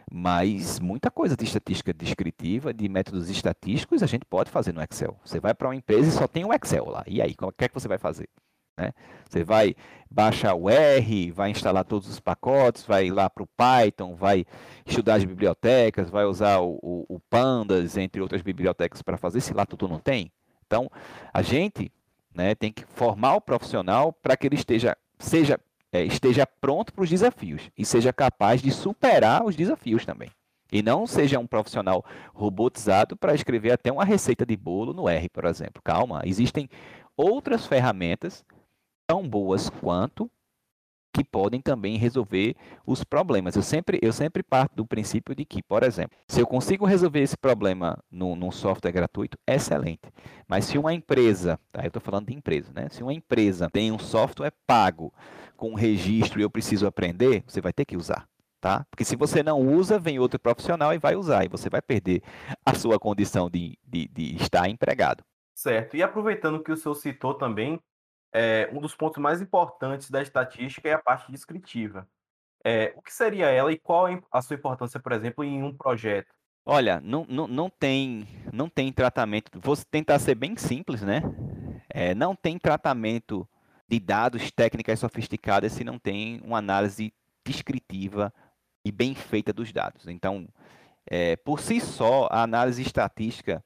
Mas muita coisa de estatística descritiva, de métodos estatísticos, a gente pode fazer no Excel. Você vai para uma empresa e só tem o Excel lá. E aí, o que é que você vai fazer? Né? Você vai baixar o R, vai instalar todos os pacotes, vai lá para o Python, vai estudar as bibliotecas, vai usar o, o, o Pandas, entre outras bibliotecas, para fazer, se lá tudo não tem. Então, a gente né, tem que formar o profissional para que ele esteja, seja, é, esteja pronto para os desafios e seja capaz de superar os desafios também. E não seja um profissional robotizado para escrever até uma receita de bolo no R, por exemplo. Calma, existem outras ferramentas tão boas quanto que podem também resolver os problemas. Eu sempre, eu sempre parto do princípio de que, por exemplo, se eu consigo resolver esse problema no, num software gratuito, excelente. Mas se uma empresa, tá, eu estou falando de empresa, né? Se uma empresa tem um software pago com registro e eu preciso aprender, você vai ter que usar. Tá? Porque se você não usa, vem outro profissional e vai usar, e você vai perder a sua condição de, de, de estar empregado. Certo. E aproveitando que o senhor citou também é, um dos pontos mais importantes da estatística é a parte descritiva. É, o que seria ela e qual a sua importância, por exemplo, em um projeto? Olha, não, não, não, tem, não tem tratamento. Vou tentar ser bem simples, né? É, não tem tratamento de dados técnicas sofisticadas se não tem uma análise descritiva e bem feita dos dados. Então, é, por si só, a análise estatística,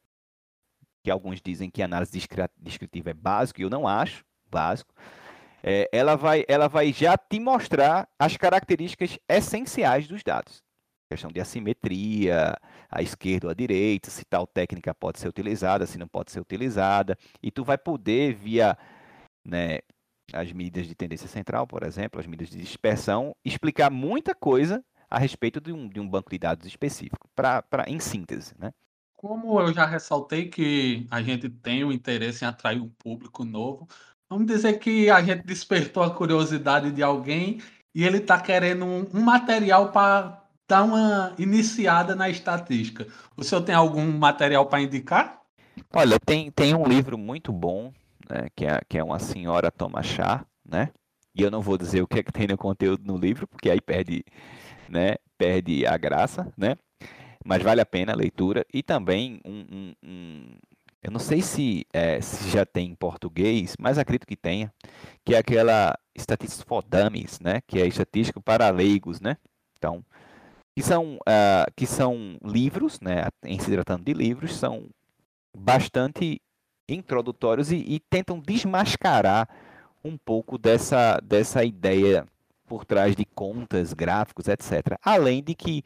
que alguns dizem que a análise descritiva é básica, eu não acho, básico, é, ela, vai, ela vai já te mostrar as características essenciais dos dados. Questão de assimetria, a esquerda ou a direita, se tal técnica pode ser utilizada, se não pode ser utilizada, e tu vai poder, via né, as medidas de tendência central, por exemplo, as medidas de dispersão, explicar muita coisa a respeito de um, de um banco de dados específico, pra, pra, em síntese. Né? Como eu já ressaltei que a gente tem o interesse em atrair um público novo, Vamos dizer que a gente despertou a curiosidade de alguém e ele está querendo um, um material para dar uma iniciada na estatística. O senhor tem algum material para indicar? Olha, tem, tem um livro muito bom, né, que, é, que é uma senhora toma chá, né? E eu não vou dizer o que é que tem no conteúdo no livro, porque aí perde, né, perde a graça, né? Mas vale a pena a leitura. E também um, um, um eu não sei se, é, se já tem em português, mas acredito que tenha, que é aquela Statistics for Dummies, né? Que é estatística para leigos, né? Então, que são, uh, que são livros, né? Em se tratando de livros, são bastante introdutórios e, e tentam desmascarar um pouco dessa, dessa ideia por trás de contas, gráficos, etc. Além de que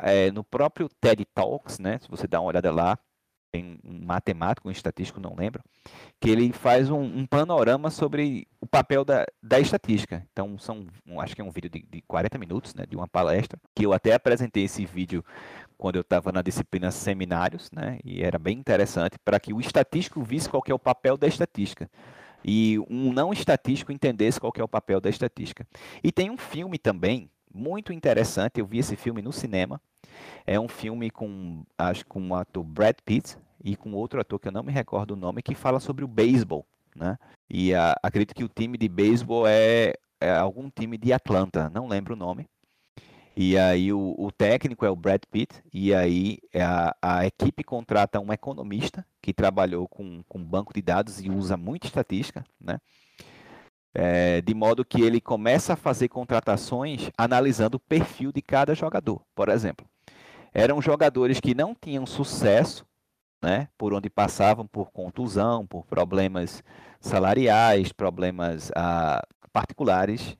é, no próprio TED Talks, né, se você dá uma olhada lá, tem um matemático, um estatístico, não lembro, que ele faz um, um panorama sobre o papel da, da estatística. Então, são, um, acho que é um vídeo de, de 40 minutos, né, de uma palestra, que eu até apresentei esse vídeo quando eu estava na disciplina seminários, né, e era bem interessante, para que o estatístico visse qual é o papel da estatística e um não estatístico entendesse qual é o papel da estatística. E tem um filme também muito interessante, eu vi esse filme no cinema, é um filme com, acho com o ator Brad Pitt e com outro ator que eu não me recordo o nome, que fala sobre o beisebol, né? E a, acredito que o time de beisebol é, é, algum time de Atlanta, não lembro o nome. E aí o, o técnico é o Brad Pitt, e aí a, a, equipe contrata um economista que trabalhou com, com banco de dados e usa muita estatística, né? É, de modo que ele começa a fazer contratações analisando o perfil de cada jogador. Por exemplo, eram jogadores que não tinham sucesso, né, por onde passavam por contusão, por problemas salariais, problemas ah, particulares,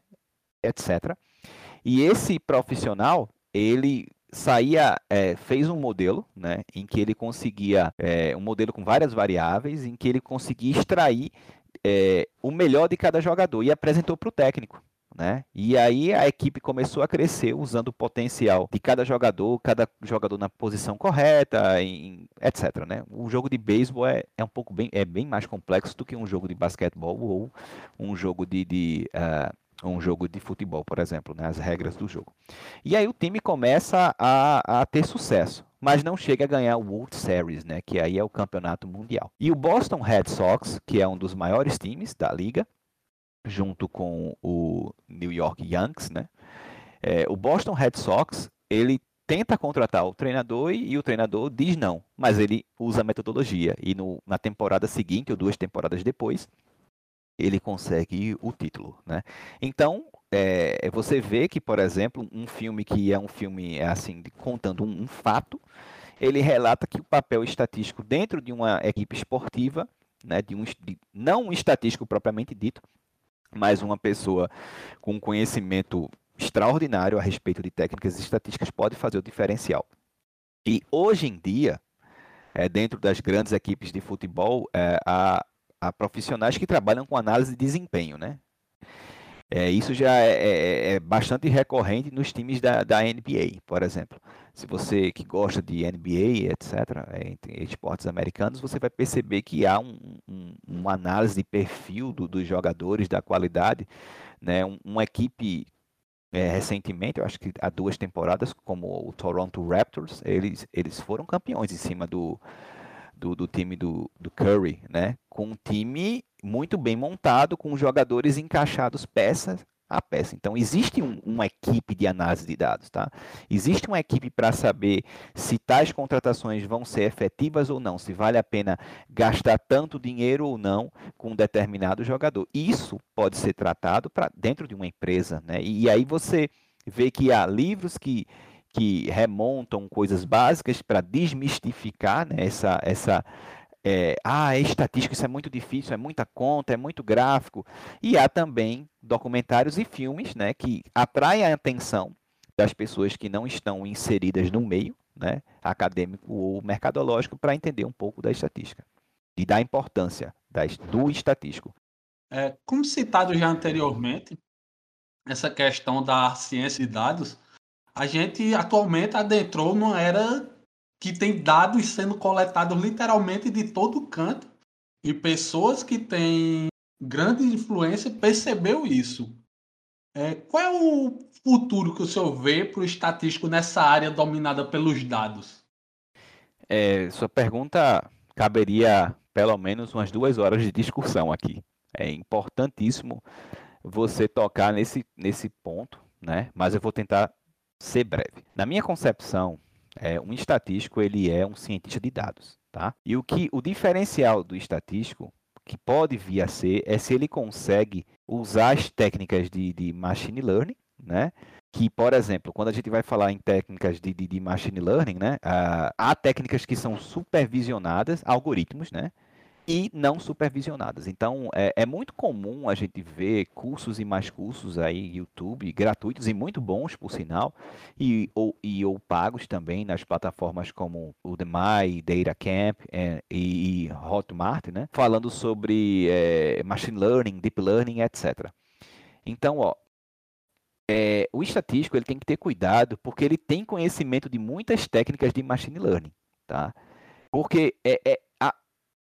etc. E esse profissional, ele saía, é, fez um modelo, né, em que ele conseguia, é, um modelo com várias variáveis, em que ele conseguia extrair é, o melhor de cada jogador e apresentou para o técnico. Né? E aí a equipe começou a crescer usando o potencial de cada jogador, cada jogador na posição correta, em, etc. Né? O jogo de beisebol é, é um pouco bem, é bem mais complexo do que um jogo de basquetebol ou um jogo de, de, uh, um jogo de futebol, por exemplo, né, as regras do jogo. E aí o time começa a, a, ter sucesso, mas não chega a ganhar o World Series, né, que aí é o campeonato mundial. E o Boston Red Sox, que é um dos maiores times da liga, junto com o New York Yankees, né, é, o Boston Red Sox, ele tenta contratar o treinador e, e, o treinador diz não, mas ele usa a metodologia e no, na temporada seguinte ou duas temporadas depois ele consegue o título, né? Então é, você vê que, por exemplo, um filme que é um filme é assim contando um, um fato, ele relata que o papel estatístico dentro de uma equipe esportiva, né, de um de, não um estatístico propriamente dito, mas uma pessoa com conhecimento extraordinário a respeito de técnicas estatísticas pode fazer o diferencial. E hoje em dia, é, dentro das grandes equipes de futebol, é, a, a profissionais que trabalham com análise de desempenho, né? É, isso já é, é, é, bastante recorrente nos times da, da, NBA, por exemplo. Se você que gosta de NBA, etc., é, esportes americanos, você vai perceber que há um, um, uma análise de perfil do, dos jogadores, da qualidade. Né? Um, uma equipe, é, recentemente, eu acho que há duas temporadas, como o Toronto Raptors, eles, eles foram campeões em cima do, do, do time do, do Curry, né? Com um time muito bem montado, com jogadores encaixados peça a peça. Então, existe um, uma equipe de análise de dados, tá? Existe uma equipe para saber se tais contratações vão ser efetivas ou não, se vale a pena gastar tanto dinheiro ou não com um determinado jogador. Isso pode ser tratado para dentro de uma empresa, né? E, e aí você vê que há livros que que remontam coisas básicas para desmistificar né, essa, essa é, ah, é estatística, isso é muito difícil, é muita conta, é muito gráfico. E há também documentários e filmes né, que atraem a atenção das pessoas que não estão inseridas no meio né, acadêmico ou mercadológico para entender um pouco da estatística e da importância das, do estatístico. É, como citado já anteriormente, essa questão da ciência de dados a gente atualmente adentrou numa era que tem dados sendo coletados literalmente de todo canto e pessoas que têm grande influência percebeu isso. É, qual é o futuro que o senhor vê para o estatístico nessa área dominada pelos dados? É, sua pergunta caberia pelo menos umas duas horas de discussão aqui. É importantíssimo você tocar nesse, nesse ponto, né? Mas eu vou tentar ser breve. Na minha concepção, é, um estatístico ele é um cientista de dados, tá? E o que o diferencial do estatístico que pode vir a ser é se ele consegue usar as técnicas de, de machine learning, né? Que, por exemplo, quando a gente vai falar em técnicas de, de, de machine learning, né? Uh, há técnicas que são supervisionadas, algoritmos, né? E não supervisionadas. Então, é, é, muito comum a gente ver cursos e mais cursos aí, YouTube, gratuitos e muito bons, por sinal, e ou, e, ou pagos também nas plataformas como o Udemy, DataCamp é, e, e Hotmart, né? Falando sobre é, Machine Learning, Deep Learning, etc. Então, ó, é, o estatístico ele tem que ter cuidado porque ele tem conhecimento de muitas técnicas de Machine Learning, tá? Porque é, é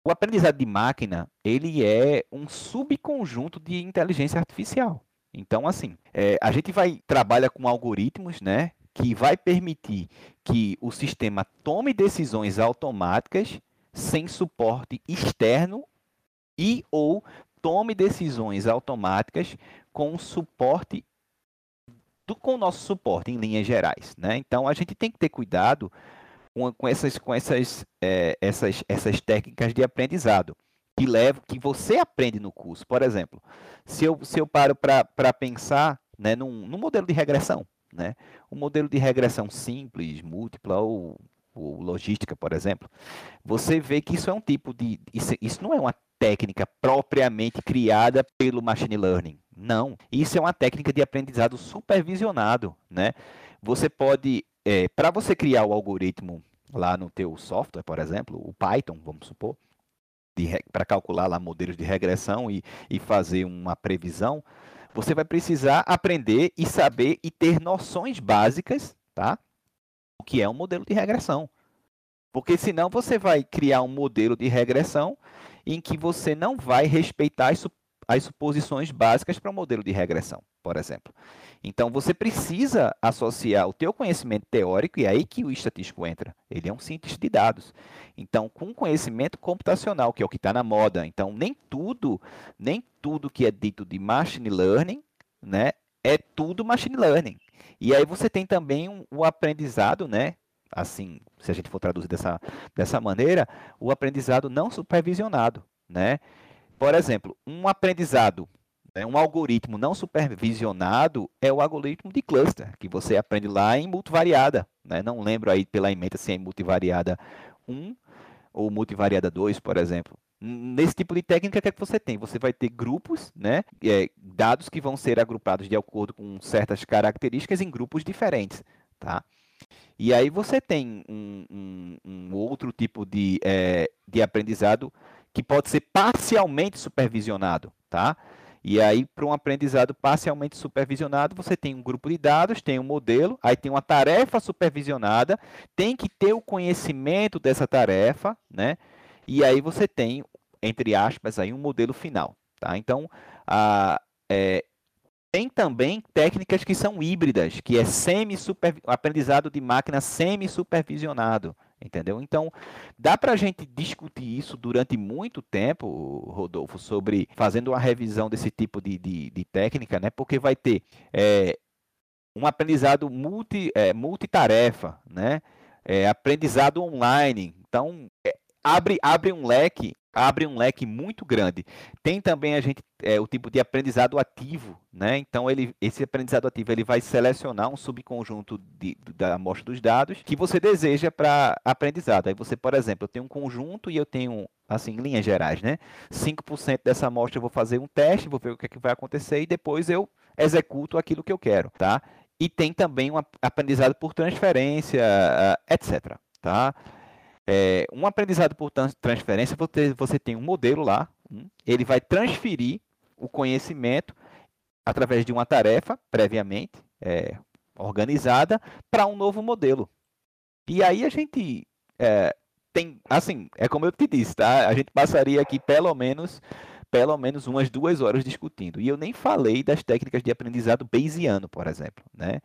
o aprendizado de máquina, ele é um subconjunto de inteligência artificial. Então, assim, é, a gente vai trabalha com algoritmos, né, que vai permitir que o sistema tome decisões automáticas sem suporte externo e ou tome decisões automáticas com suporte do, com o nosso suporte em linhas gerais, né? Então a gente tem que ter cuidado com, com essas, com essas, é, essas, essas técnicas de aprendizado que levam, que você aprende no curso. Por exemplo, se eu, se eu paro para pensar né, num, num modelo de regressão, né? Um modelo de regressão simples, múltipla ou, ou, logística, por exemplo, você vê que isso é um tipo de. Isso, isso não é uma técnica propriamente criada pelo machine learning. Não. Isso é uma técnica de aprendizado supervisionado, né? Você pode é, para você criar o algoritmo lá no teu software, por exemplo, o Python, vamos supor, para calcular lá modelos de regressão e, e fazer uma previsão, você vai precisar aprender e saber e ter noções básicas, tá? O que é um modelo de regressão. Porque senão você vai criar um modelo de regressão em que você não vai respeitar as, as suposições básicas para o um modelo de regressão, por exemplo. Então, você precisa associar o teu conhecimento teórico, e é aí que o estatístico entra. Ele é um cientista de dados. Então, com conhecimento computacional, que é o que está na moda. Então, nem tudo, nem tudo que é dito de machine learning, né, é tudo machine learning. E aí você tem também um, o aprendizado, né, assim, se a gente for traduzir dessa, dessa maneira, o aprendizado não supervisionado, né? Por exemplo, um aprendizado, né, um algoritmo não supervisionado é o algoritmo de cluster, que você aprende lá em multivariada, né? Não lembro aí pela emenda se é em multivariada 1 ou multivariada 2, por exemplo. Nesse tipo de técnica, o que, é que você tem? Você vai ter grupos, né? É, dados que vão ser agrupados de acordo com certas características em grupos diferentes, tá? E aí você tem um, um, um outro tipo de, é, de aprendizado que pode ser parcialmente supervisionado, tá? E aí, para um aprendizado parcialmente supervisionado, você tem um grupo de dados, tem um modelo, aí tem uma tarefa supervisionada, tem que ter o conhecimento dessa tarefa, né? E aí você tem, entre aspas, aí um modelo final, tá? Então, a, é, tem também técnicas que são híbridas, que é semi aprendizado de máquina semi-supervisionado, entendeu? Então, dá para a gente discutir isso durante muito tempo, Rodolfo, sobre fazendo uma revisão desse tipo de, de, de técnica, né? Porque vai ter é, um aprendizado multi, é, multitarefa, né? É, aprendizado online. Então, é, abre, abre um leque abre um leque muito grande. Tem também a gente é, o tipo de aprendizado ativo, né? Então ele, esse aprendizado ativo ele vai selecionar um subconjunto de, da amostra dos dados que você deseja para aprendizado. Aí você, por exemplo, eu tenho um conjunto e eu tenho assim, em linhas gerais, né? 5% dessa amostra eu vou fazer um teste, vou ver o que, é que vai acontecer e depois eu executo aquilo que eu quero, tá? E tem também um aprendizado por transferência, etc, tá? É, um aprendizado por transferência, você, você tem um modelo lá, hum, ele vai transferir o conhecimento através de uma tarefa previamente é, organizada para um novo modelo. E aí a gente é, tem, assim, é como eu te disse, tá? A gente passaria aqui pelo menos pelo menos umas duas horas discutindo. E eu nem falei das técnicas de aprendizado Bayesiano, por exemplo, né?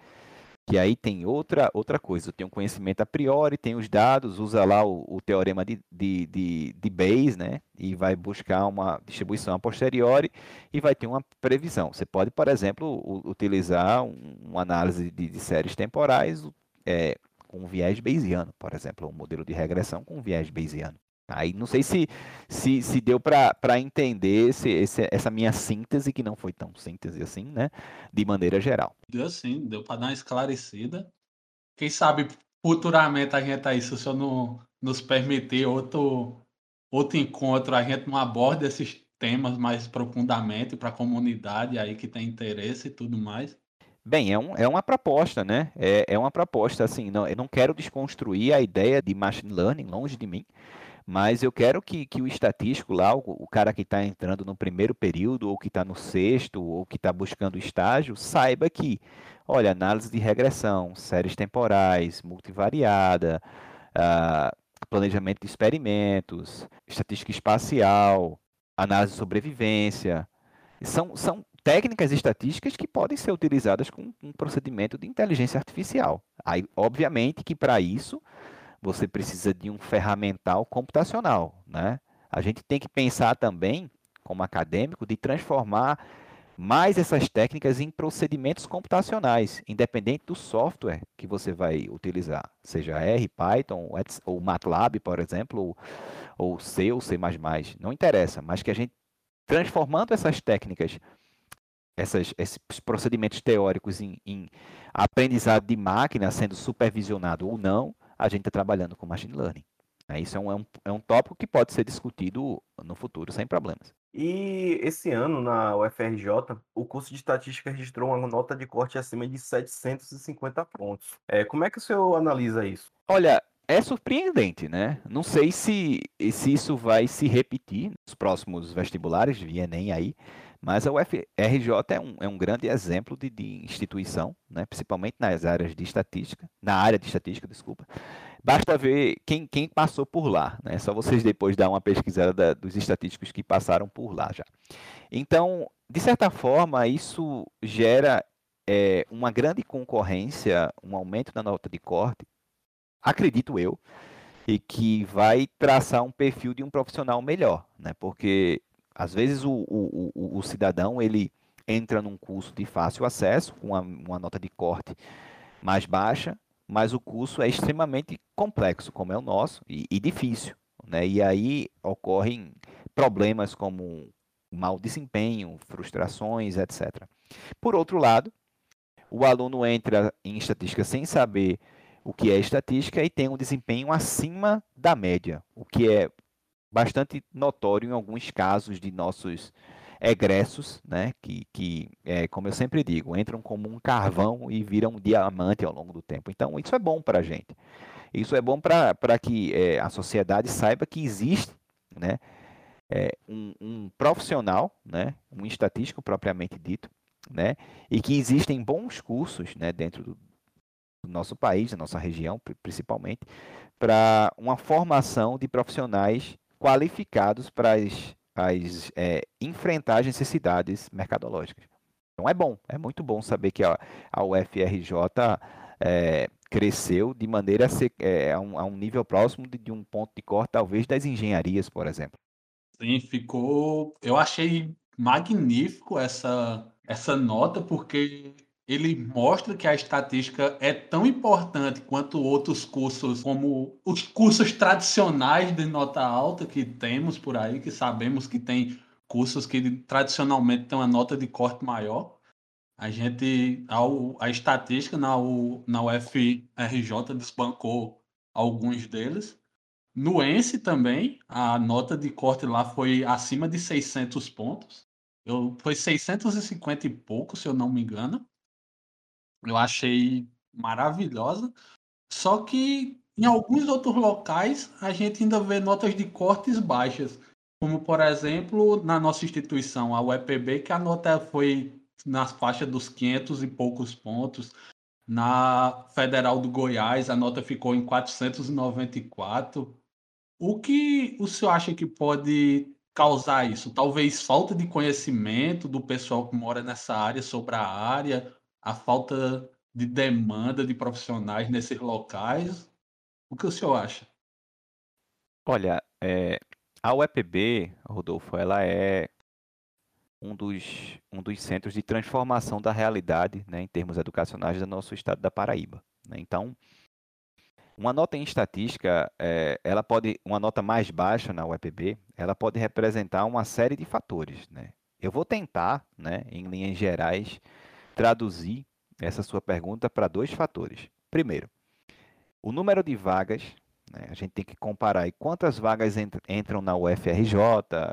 Que aí tem outra, outra coisa. Eu tenho conhecimento a priori, tem os dados, usa lá o, o teorema de, de, de, de, Bayes, né? E vai buscar uma distribuição a posteriori e vai ter uma previsão. Você pode, por exemplo, utilizar um, uma análise de, de séries temporais é, com viés Bayesiano, por exemplo, um modelo de regressão com viés Bayesiano. Aí não sei se, se, se deu para entender esse, esse, essa minha síntese, que não foi tão síntese assim, né? De maneira geral. Deu sim, deu para dar uma esclarecida. Quem sabe futuramente a gente aí, se o senhor não nos permitir outro, outro encontro, a gente não aborda esses temas mais profundamente para a comunidade aí que tem interesse e tudo mais. Bem, é, um, é uma proposta, né? É, é uma proposta, assim, não, eu não quero desconstruir a ideia de machine learning, longe de mim, mas eu quero que, que o estatístico lá, o, o cara que está entrando no primeiro período, ou que está no sexto, ou que está buscando estágio, saiba que, olha, análise de regressão, séries temporais, multivariada, uh, planejamento de experimentos, estatística espacial, análise de sobrevivência, são, são técnicas estatísticas que podem ser utilizadas com um procedimento de inteligência artificial. Aí, obviamente que para isso você precisa de um ferramental computacional, né? A gente tem que pensar também, como acadêmico, de transformar mais essas técnicas em procedimentos computacionais, independente do software que você vai utilizar, seja R, Python ou MATLAB, por exemplo, ou, C ou C++, não interessa, mas que a gente transformando essas técnicas, essas, esses procedimentos teóricos em, em aprendizado de máquina, sendo supervisionado ou não, a gente está trabalhando com machine learning. É, isso é um, é, um, é um tópico que pode ser discutido no futuro sem problemas. E esse ano, na UFRJ, o curso de estatística registrou uma nota de corte acima de 750 pontos. É, como é que o senhor analisa isso? Olha, é surpreendente, né? Não sei se, se isso vai se repetir nos próximos vestibulares de Enem aí, mas a UFRJ é um, é um grande exemplo de, de instituição, né? principalmente nas áreas de estatística, na área de estatística, desculpa, Basta ver quem, quem passou por lá, né? Só vocês depois dar uma pesquisada da, dos estatísticos que passaram por lá já. Então, de certa forma, isso gera é, uma grande concorrência, um aumento na nota de corte, acredito eu, e que vai traçar um perfil de um profissional melhor, né? Porque às vezes o, o, o, o cidadão ele entra num curso de fácil acesso, com uma, uma nota de corte mais baixa, mas o curso é extremamente complexo, como é o nosso, e, e difícil. Né? E aí ocorrem problemas como mau desempenho, frustrações, etc. Por outro lado, o aluno entra em estatística sem saber o que é estatística e tem um desempenho acima da média, o que é bastante notório em alguns casos de nossos egressos, né, que, que é, como eu sempre digo, entram como um carvão e viram um diamante ao longo do tempo. Então, isso é bom para a gente. Isso é bom para que é, a sociedade saiba que existe né, é, um, um, profissional, né, um estatístico propriamente dito, né, e que existem bons cursos né, dentro do, do nosso país, da nossa região, principalmente, para uma formação de profissionais qualificados para as as, é, enfrentar as necessidades mercadológicas. Então é bom, é muito bom saber que a, a UFRJ é, cresceu de maneira a, ser, é, a, um, a, um, nível próximo de, de um ponto de corte, talvez, das engenharias, por exemplo. Sim, ficou. Eu achei magnífico essa, essa nota, porque ele mostra que a estatística é tão importante quanto outros cursos, como os cursos tradicionais de nota alta que temos por aí, que sabemos que tem cursos que tradicionalmente têm uma nota de corte maior. A gente, a, estatística na, na UFRJ desbancou alguns deles. No ENSE também, a nota de corte lá foi acima de 600 pontos. Eu, foi 650 e pouco, se eu não me engano. Eu achei maravilhosa. Só que em alguns outros locais a gente ainda vê notas de cortes baixas. Como, por exemplo, na nossa instituição, a UEPB, que a nota foi na faixa dos 500 e poucos pontos. Na Federal do Goiás, a nota ficou em 494. O que o senhor acha que pode causar isso? Talvez falta de conhecimento do pessoal que mora nessa área sobre a área, a falta de demanda de profissionais nesses locais. O que o senhor acha? Olha, é, a UEPB, Rodolfo, ela é um dos, um dos centros de transformação da realidade né, em termos educacionais do nosso estado da Paraíba. Né? Então, uma nota em estatística, é, ela pode, uma nota mais baixa na UEPB, ela pode representar uma série de fatores. Né? Eu vou tentar, né, em linhas gerais, traduzir essa sua pergunta para dois fatores. Primeiro, o número de vagas, né, a gente tem que comparar quantas vagas entram na UFRJ,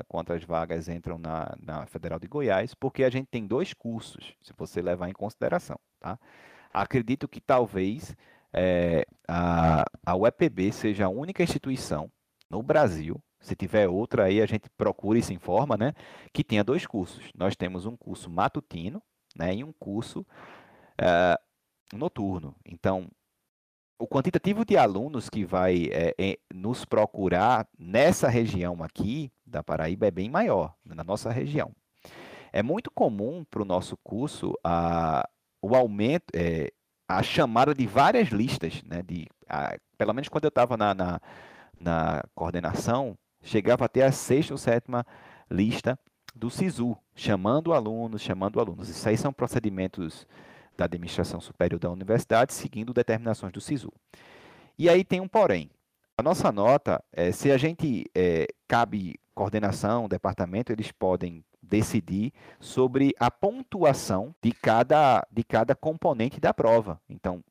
quantas vagas entram na, na, Federal de Goiás, porque a gente tem dois cursos, se você levar em consideração. Tá? Acredito que talvez é, a, a UEPB seja a única instituição no Brasil se tiver outra aí, a gente procura e se informa, né? Que tenha dois cursos. Nós temos um curso matutino, né, em um curso uh, noturno. Então, o quantitativo de alunos que vai é, é, nos procurar nessa região aqui da Paraíba é bem maior, na nossa região. É muito comum para o nosso curso a, o aumento, é, a chamada de várias listas, né, de, a, pelo menos quando eu estava na, na, na coordenação, chegava até a sexta ou sétima lista do SISU, chamando alunos, chamando alunos. Isso aí são procedimentos da administração superior da universidade, seguindo determinações do SISU. E aí tem um porém. A nossa nota, é, se a gente é, cabe coordenação, departamento, eles podem decidir sobre a pontuação de cada, de cada componente da prova. Então,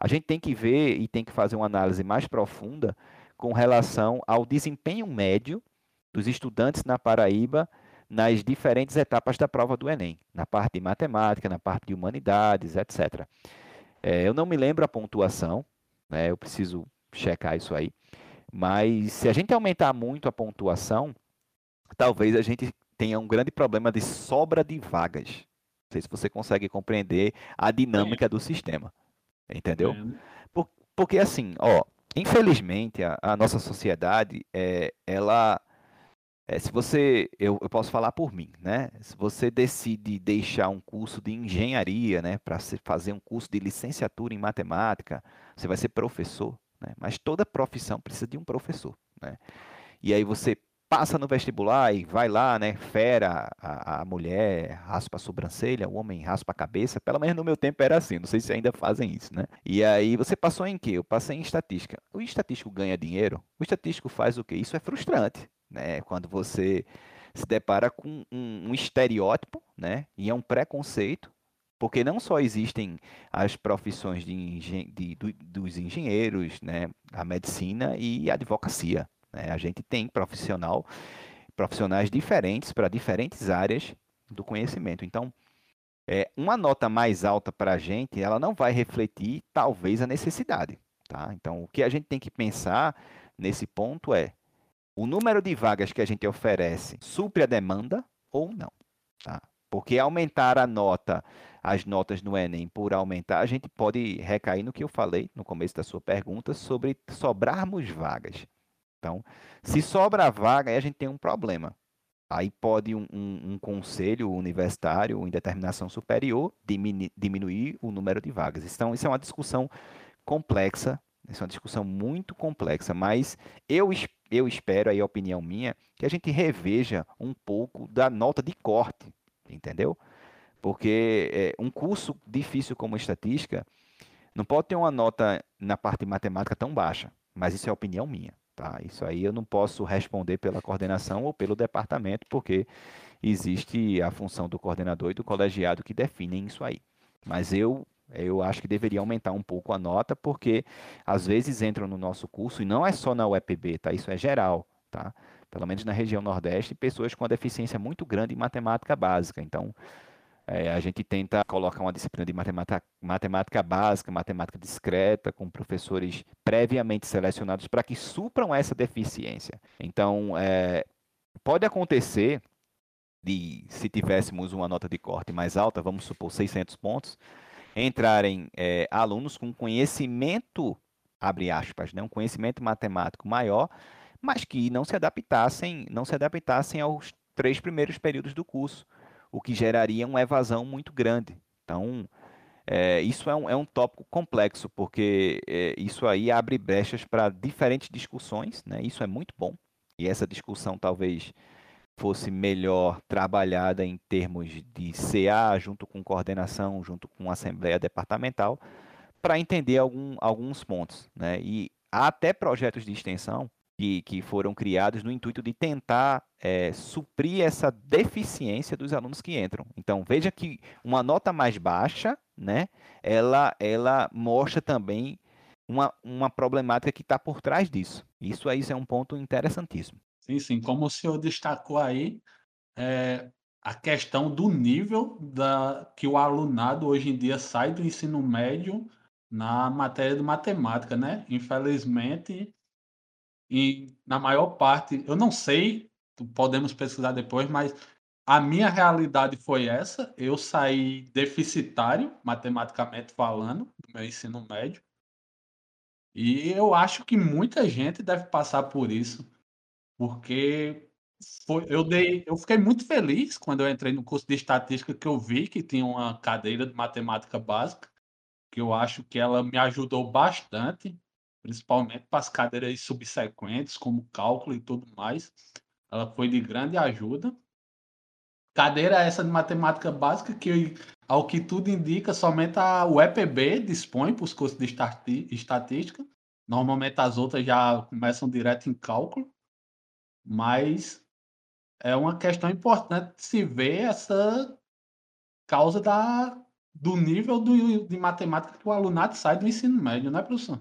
a gente tem que ver e tem que fazer uma análise mais profunda com relação ao desempenho médio dos estudantes na Paraíba nas diferentes etapas da prova do Enem, na parte de matemática, na parte de humanidades, etc. É, eu não me lembro a pontuação, né, eu preciso checar isso aí, mas se a gente aumentar muito a pontuação, talvez a gente tenha um grande problema de sobra de vagas. Não sei se você consegue compreender a dinâmica do sistema. Entendeu? Por, porque assim, ó, infelizmente, a, a nossa sociedade, é, ela, é, se você, eu, eu, posso falar por mim, né? Se você decide deixar um curso de engenharia, né, para fazer um curso de licenciatura em matemática, você vai ser professor, né? Mas toda profissão precisa de um professor, né? E aí você passa no vestibular e vai lá, né? Fera, a, a, mulher raspa a sobrancelha, o homem raspa a cabeça. Pelo menos no meu tempo era assim, não sei se ainda fazem isso, né? E aí você passou em quê? Eu passei em estatística. O estatístico ganha dinheiro? O estatístico faz o quê? Isso é frustrante, né? Quando você se depara com um, um estereótipo, né? E é um preconceito porque não só existem as profissões de engen de, do, dos engenheiros, né, a medicina e a advocacia. Né? A gente tem profissional, profissionais diferentes para diferentes áreas do conhecimento. Então, é, uma nota mais alta para a gente, ela não vai refletir, talvez, a necessidade. Tá? Então, o que a gente tem que pensar nesse ponto é o número de vagas que a gente oferece supre a demanda ou não. Tá? Porque aumentar a nota, as notas no Enem por aumentar, a gente pode recair no que eu falei no começo da sua pergunta sobre sobrarmos vagas. Então, se sobra vaga, aí a gente tem um problema. Aí pode um, um, um conselho universitário em determinação superior diminuir, o número de vagas. Então, isso é uma discussão complexa, isso é uma discussão muito complexa, mas eu, eu espero, aí a opinião minha, que a gente reveja um pouco da nota de corte, entendeu? Porque é, um curso difícil como estatística não pode ter uma nota na parte de matemática tão baixa, mas isso é opinião minha. Tá? Isso aí eu não posso responder pela coordenação ou pelo departamento, porque existe a função do coordenador e do colegiado que definem isso aí. Mas eu eu acho que deveria aumentar um pouco a nota, porque às vezes entram no nosso curso, e não é só na UEPB, tá? Isso é geral, tá? Pelo menos na região Nordeste, pessoas com deficiência muito grande em matemática básica. Então, é, a gente tenta colocar uma disciplina de matemática, matemática básica, matemática discreta, com professores previamente selecionados para que supram essa deficiência. Então, é, pode acontecer de, se tivéssemos uma nota de corte mais alta, vamos supor 600 pontos, entrarem é, alunos com conhecimento, abre aspas, né, um conhecimento matemático maior, mas que não se adaptassem, não se adaptassem aos três primeiros períodos do curso o que geraria uma evasão muito grande. Então, é, isso é um, é um tópico complexo, porque é, isso aí abre brechas para diferentes discussões, né? isso é muito bom, e essa discussão talvez fosse melhor trabalhada em termos de CA, junto com coordenação, junto com assembleia departamental, para entender algum, alguns pontos. Né? E há até projetos de extensão que, que foram criados no intuito de tentar é, suprir essa deficiência dos alunos que entram. Então, veja que uma nota mais baixa, né, ela, ela mostra também uma, uma problemática que está por trás disso. Isso aí é um ponto interessantíssimo. Sim, sim. Como o senhor destacou aí, é, a questão do nível da, que o alunado hoje em dia sai do ensino médio na matéria de matemática, né? Infelizmente, e na maior parte, eu não sei, podemos pesquisar depois, mas a minha realidade foi essa. Eu saí deficitário, matematicamente falando, do meu ensino médio. E eu acho que muita gente deve passar por isso, porque foi, eu dei, eu fiquei muito feliz quando eu entrei no curso de estatística que eu vi que tinha uma cadeira de matemática básica, que eu acho que ela me ajudou bastante principalmente para as cadeiras subsequentes, como cálculo e tudo mais. Ela foi de grande ajuda. Cadeira essa de matemática básica que, ao que tudo indica, somente a UEPB dispõe para os cursos de estatística. Normalmente as outras já começam direto em cálculo, mas é uma questão importante se ver essa causa da, do nível do, de matemática que o alunado sai do ensino médio, né, professor?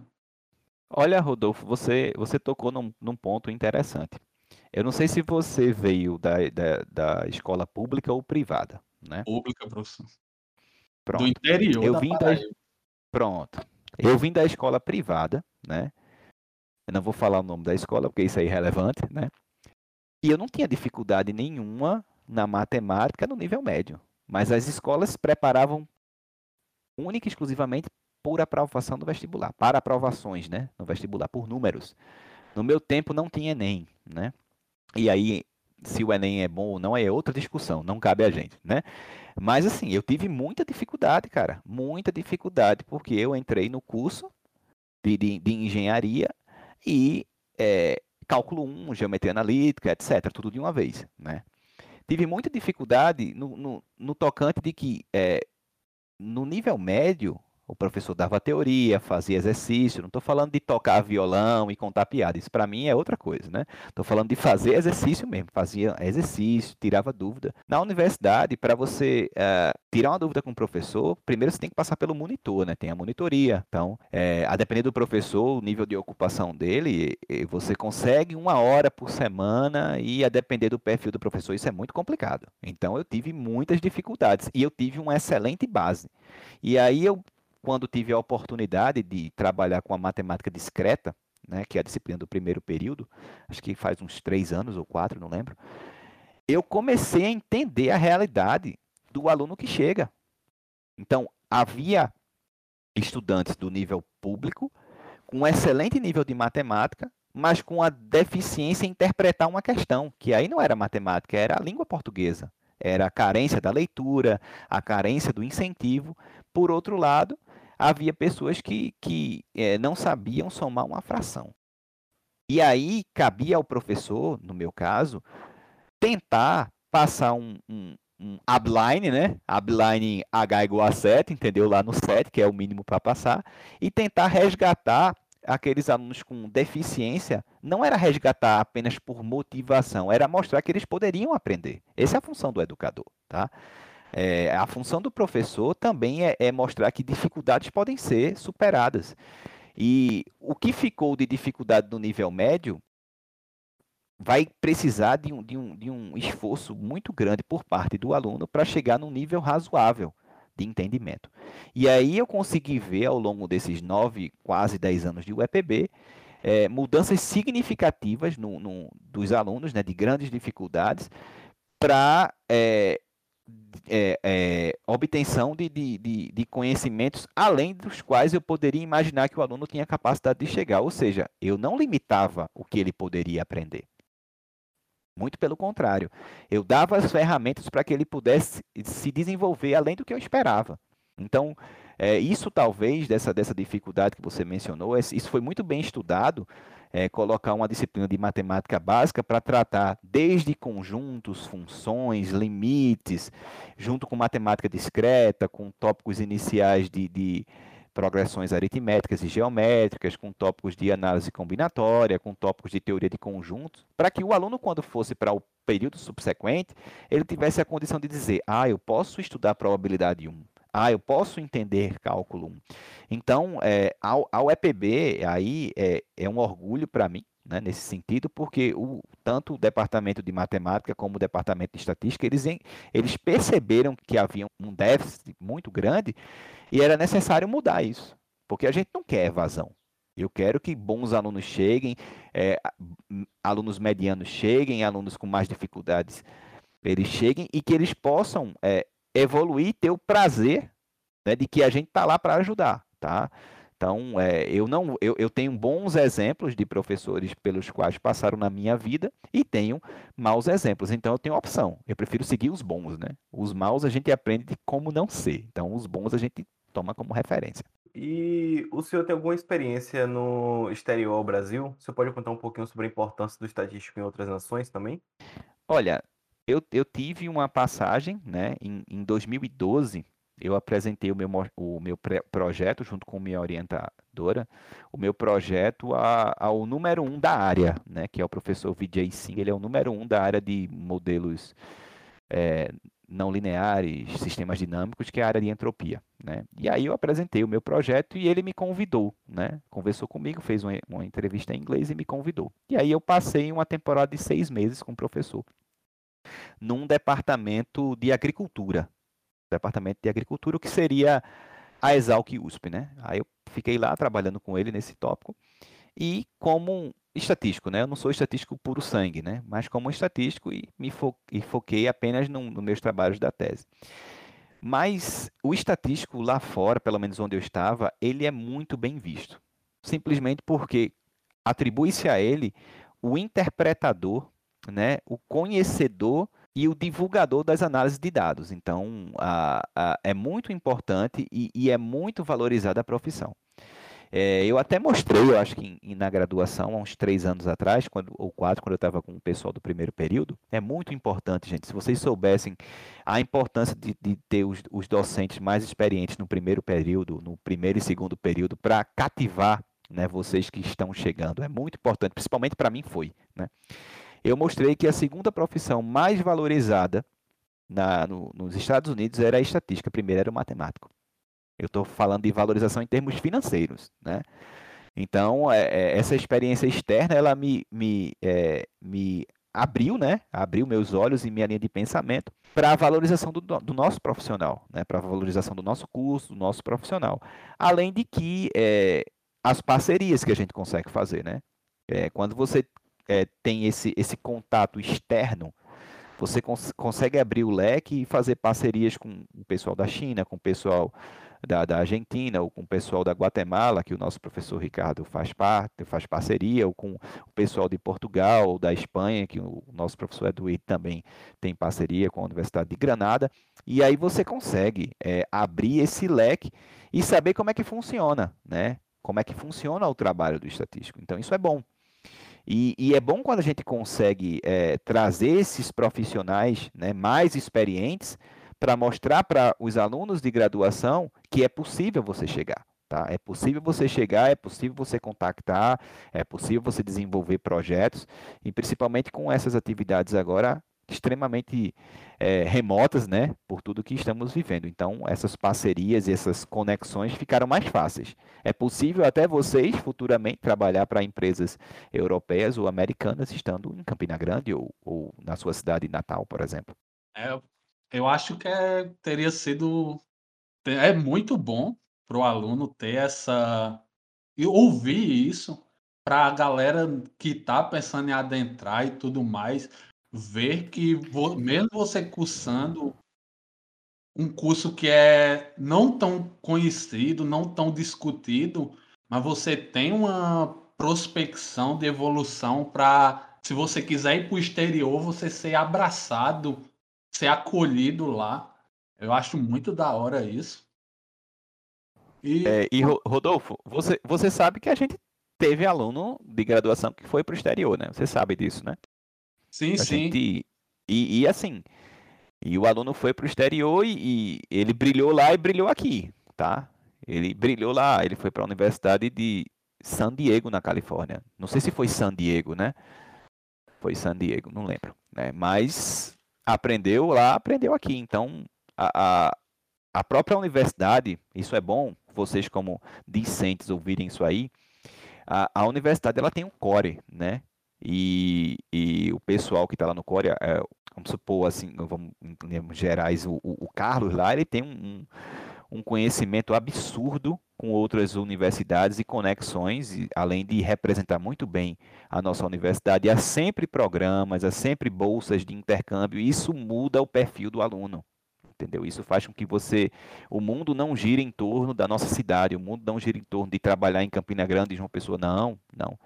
Olha, Rodolfo, você, você tocou num, num ponto interessante. Eu não sei se você veio da, da, da escola pública ou privada, né? Pública, professor. Pronto. Do interior eu da vim da, Pronto. Eu vim da escola privada, né? Eu não vou falar o nome da escola, porque isso é irrelevante, né? E eu não tinha dificuldade nenhuma na matemática no nível médio. Mas as escolas preparavam única e exclusivamente por aprovação do vestibular, para aprovações, né, no vestibular, por números. No meu tempo não tinha Enem, né? E aí, se o Enem é bom ou não, é outra discussão, não cabe a gente, né? Mas assim, eu tive muita dificuldade, cara, muita dificuldade, porque eu entrei no curso de, de, de engenharia e é, cálculo 1, geometria analítica, etc., tudo de uma vez, né? Tive muita dificuldade no, no, no tocante de que, é, no nível médio, o professor dava teoria, fazia exercício. Não estou falando de tocar violão e contar piada. Isso para mim é outra coisa, né? Estou falando de fazer exercício mesmo. Fazia exercício, tirava dúvida. Na universidade, para você uh, tirar uma dúvida com o professor, primeiro você tem que passar pelo monitor, né? Tem a monitoria. Então, é, a depender do professor, o nível de ocupação dele, você consegue uma hora por semana e a depender do perfil do professor, isso é muito complicado. Então, eu tive muitas dificuldades e eu tive uma excelente base. E aí eu quando tive a oportunidade de trabalhar com a matemática discreta, né, que é a disciplina do primeiro período, acho que faz uns três anos ou quatro, não lembro, eu comecei a entender a realidade do aluno que chega. Então, havia estudantes do nível público com um excelente nível de matemática, mas com a deficiência em interpretar uma questão, que aí não era matemática, era a língua portuguesa. Era a carência da leitura, a carência do incentivo. Por outro lado, havia pessoas que, que é, não sabiam somar uma fração. E aí cabia ao professor, no meu caso, tentar passar um, um, um upline, né? Upline H igual a 7, entendeu? Lá no 7, que é o mínimo para passar, e tentar resgatar aqueles alunos com deficiência, não era resgatar apenas por motivação, era mostrar que eles poderiam aprender. Essa é a função do educador, tá? É, a função do professor também é, é, mostrar que dificuldades podem ser superadas. E o que ficou de dificuldade no nível médio vai precisar de um, de um, de um esforço muito grande por parte do aluno para chegar num nível razoável de entendimento. E aí eu consegui ver ao longo desses nove, quase dez anos de UEPB, é, mudanças significativas no, no, dos alunos, né, de grandes dificuldades, para é, é, é, obtenção de, de, de, de, conhecimentos além dos quais eu poderia imaginar que o aluno tinha capacidade de chegar. Ou seja, eu não limitava o que ele poderia aprender. Muito pelo contrário, eu dava as ferramentas para que ele pudesse se desenvolver além do que eu esperava. Então, é, isso talvez, dessa, dessa dificuldade que você mencionou, isso foi muito bem estudado é, colocar uma disciplina de matemática básica para tratar desde conjuntos, funções, limites, junto com matemática discreta, com tópicos iniciais de, de progressões aritméticas e geométricas, com tópicos de análise combinatória, com tópicos de teoria de conjuntos, para que o aluno, quando fosse para o período subsequente, ele tivesse a condição de dizer: ah, eu posso estudar probabilidade 1, ah, eu posso entender cálculo 1. Então, é, ao, ao EPB, aí é, é um orgulho para mim, né, nesse sentido, porque o, tanto o departamento de matemática como o departamento de estatística, eles, eles perceberam que havia um déficit muito grande e era necessário mudar isso, porque a gente não quer evasão. Eu quero que bons alunos cheguem, é, alunos medianos cheguem, alunos com mais dificuldades eles cheguem e que eles possam é, evoluir e ter o prazer né, de que a gente está lá para ajudar, tá? Então, é, eu não, eu, eu, tenho bons exemplos de professores pelos quais passaram na minha vida e tenho maus exemplos. Então, eu tenho opção. Eu prefiro seguir os bons, né? Os maus a gente aprende de como não ser. Então, os bons a gente toma como referência. E o senhor tem alguma experiência no exterior ao Brasil? Você pode contar um pouquinho sobre a importância do estatístico em outras nações também? Olha, eu, eu tive uma passagem, né, em, em 2012, eu apresentei o meu, o meu projeto junto com minha orientadora, o meu projeto a, ao número um da área, né, que é o professor Vijay Singh, ele é o número um da área de modelos é, não lineares, sistemas dinâmicos, que é a área de entropia. Né? E aí eu apresentei o meu projeto e ele me convidou, né? conversou comigo, fez uma, uma entrevista em inglês e me convidou. E aí eu passei uma temporada de seis meses com o professor num departamento de agricultura. Departamento de agricultura, o que seria a Exalc USP, né? Aí eu fiquei lá trabalhando com ele nesse tópico e como estatístico, né? Eu não sou estatístico puro sangue, né? Mas como estatístico e me fo e foquei apenas nos no meus trabalhos da tese. Mas o estatístico lá fora, pelo menos onde eu estava, ele é muito bem visto. Simplesmente porque atribui-se a ele o interpretador, né, o conhecedor e o divulgador das análises de dados. Então, a, a, é muito importante e, e, é muito valorizada a profissão. É, eu até mostrei, eu acho que em, na graduação, há uns três anos atrás, quando, ou quatro, quando eu estava com o pessoal do primeiro período. É muito importante, gente. Se vocês soubessem a importância de, de ter os, os docentes mais experientes no primeiro período, no primeiro e segundo período, para cativar né, vocês que estão chegando. É muito importante, principalmente para mim foi. Né? Eu mostrei que a segunda profissão mais valorizada na, no, nos Estados Unidos era a estatística, a primeira era o matemático. Eu estou falando de valorização em termos financeiros, né? Então, é, é, essa experiência externa, ela me, me, é, me abriu, né? Abriu meus olhos e minha linha de pensamento para a valorização do, do, nosso profissional, né? Para a valorização do nosso curso, do nosso profissional. Além de que é, as parcerias que a gente consegue fazer, né? É, quando você é, tem esse, esse contato externo você cons consegue abrir o leque e fazer parcerias com o pessoal da China, com o pessoal da, da, Argentina, ou com o pessoal da Guatemala, que o nosso professor Ricardo faz parte, faz parceria, ou com o pessoal de Portugal, ou da Espanha, que o nosso professor Eduardo também tem parceria com a Universidade de Granada. E aí você consegue é, abrir esse leque e saber como é que funciona, né? Como é que funciona o trabalho do estatístico. Então, isso é bom. E, e, é bom quando a gente consegue é, trazer esses profissionais né, mais experientes para mostrar para os alunos de graduação que é possível você chegar. Tá? É possível você chegar, é possível você contactar, é possível você desenvolver projetos, e principalmente com essas atividades agora extremamente é, remotas, né, por tudo que estamos vivendo. Então, essas parcerias e essas conexões ficaram mais fáceis. É possível até vocês futuramente trabalhar para empresas europeias ou americanas estando em Campina Grande ou, ou na sua cidade natal, por exemplo. É, eu acho que é, teria sido é muito bom para o aluno ter essa e ouvir isso para a galera que está pensando em adentrar e tudo mais ver que mesmo você cursando um curso que é não tão conhecido, não tão discutido, mas você tem uma prospecção de evolução para, se você quiser ir para o exterior, você ser abraçado, ser acolhido lá. Eu acho muito da hora isso. E, é, e Rodolfo, você, você sabe que a gente teve aluno de graduação que foi para o exterior, né? Você sabe disso, né? Sim, a sim. Gente, e, e assim, e o aluno foi para o exterior e, e, ele brilhou lá e brilhou aqui, tá? Ele brilhou lá, ele foi para a Universidade de San Diego, na Califórnia. Não sei se foi San Diego, né? Foi San Diego, não lembro. Né? Mas aprendeu lá, aprendeu aqui. Então, a, a, a própria universidade, isso é bom, vocês como discentes ouvirem isso aí, a, a universidade ela tem um core, né? E, e o pessoal que está lá no Core, é, vamos supor assim, vamos, em termos gerais, o, o, Carlos lá, ele tem um, um conhecimento absurdo com outras universidades e conexões, além de representar muito bem a nossa universidade. Há sempre programas, há sempre bolsas de intercâmbio, e isso muda o perfil do aluno. Entendeu? Isso faz com que você. O mundo não gire em torno da nossa cidade, o mundo não gira em torno de trabalhar em Campina Grande, João Pessoa. Não, não.